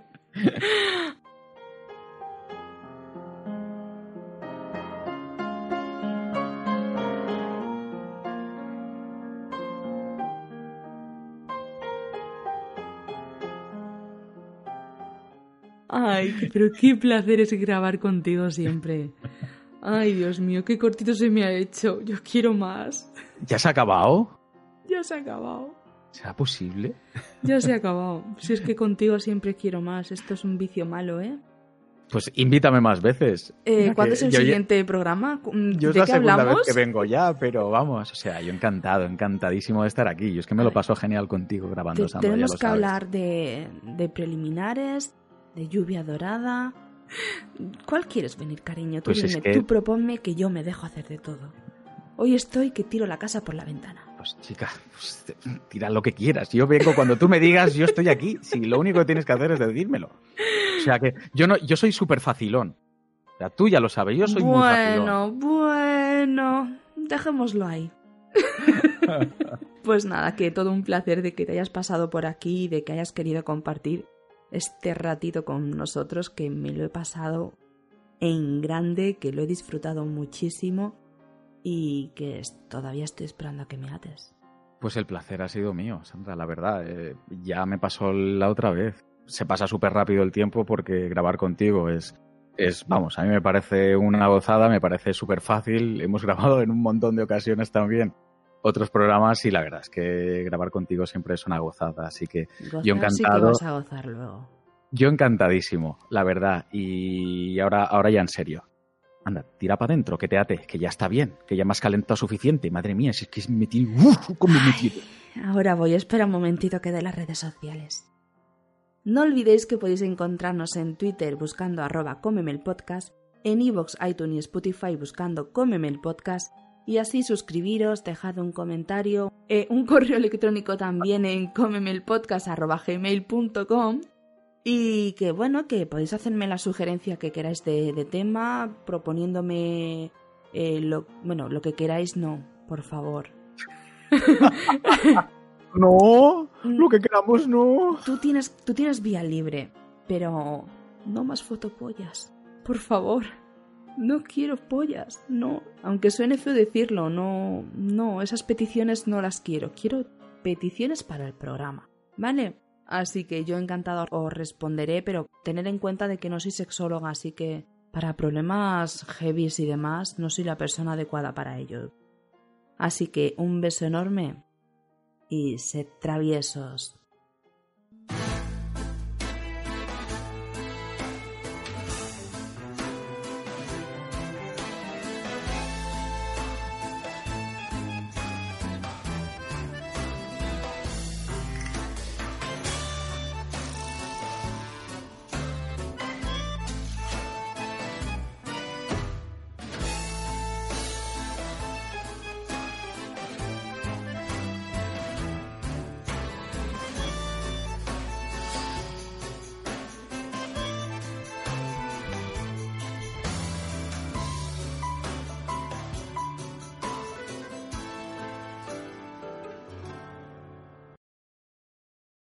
Ay, pero qué placer es grabar contigo siempre. Ay, Dios mío, qué cortito se me ha hecho. Yo quiero más. ¿Ya se ha acabado? Ya se ha acabado. ¿Será posible? Ya se ha acabado. Si es que contigo siempre quiero más. Esto es un vicio malo, ¿eh? Pues invítame más veces. Eh, ¿Cuándo es el ya- siguiente programa? Mm, Yo es ¿De la qué segunda hablamos? vez que vengo ya, pero vamos, o sea, yo encantado, encantadísimo de estar aquí. Yo es que me lo paso genial contigo grabando, Te- Sandra, ya tenemos lo que sabes. hablar de, de preliminares, de lluvia dorada. ¿Cuál quieres venir, cariño? Tú Pues es dime, que- tú proponme que yo me dejo hacer de todo. Hoy estoy que tiro la casa por la ventana. Pues chica, pues, tira lo que quieras. Yo vengo cuando tú me digas, yo estoy aquí. Si lo único que tienes que hacer es decírmelo. O sea que yo no, yo soy súper facilón. O sea, tú ya lo sabes, yo soy muy facilón. bueno, bueno, dejémoslo ahí. pues nada, que todo un placer de que te hayas pasado por aquí y de que hayas querido compartir este ratito con nosotros, que me lo he pasado en grande, que lo he disfrutado muchísimo y que todavía estoy esperando a que me ates. Pues el placer ha sido mío, Sandra, la verdad. eh, ya me pasó la otra vez. Se pasa súper rápido el tiempo porque grabar contigo es, es, vamos, a mí me parece una gozada, me parece súper fácil. Hemos grabado en un montón de ocasiones también otros programas y la verdad es que grabar contigo siempre es una gozada. Así que Gozar Yo sí que encantado. vas a gozar luego. yo encantadísimo, la verdad. Y ahora, ahora ya en serio. Anda, tira para adentro, que te ate, que ya está bien, que ya me has calentado suficiente. Madre mía, si es que me tiro... ¡Uf! ¿Cómo me? Ahora voy, espera un momentito que de las redes sociales. No olvidéis que podéis encontrarnos en Twitter buscando arroba cómeme el podcast, en iVoox, iTunes y Spotify buscando cómeme el podcast, y así suscribiros, dejad un comentario, eh, un correo electrónico también en cómemelpodcast arroba gmail.com y que bueno, que podéis hacerme la sugerencia que queráis de, de tema, proponiéndome eh, lo, bueno, lo que queráis, no, por favor. No, lo que queramos no. Tú tienes, tú tienes vía libre, pero no más fotopollas. Por favor. No quiero pollas, no. Aunque suene feo decirlo, no, no, esas peticiones no las quiero. Quiero peticiones para el programa, ¿vale? Así que yo encantado os responderé, pero tener en cuenta de que no soy sexóloga, así que para problemas heavies y demás no soy la persona adecuada para ello. Así que un beso enorme y sed traviesos.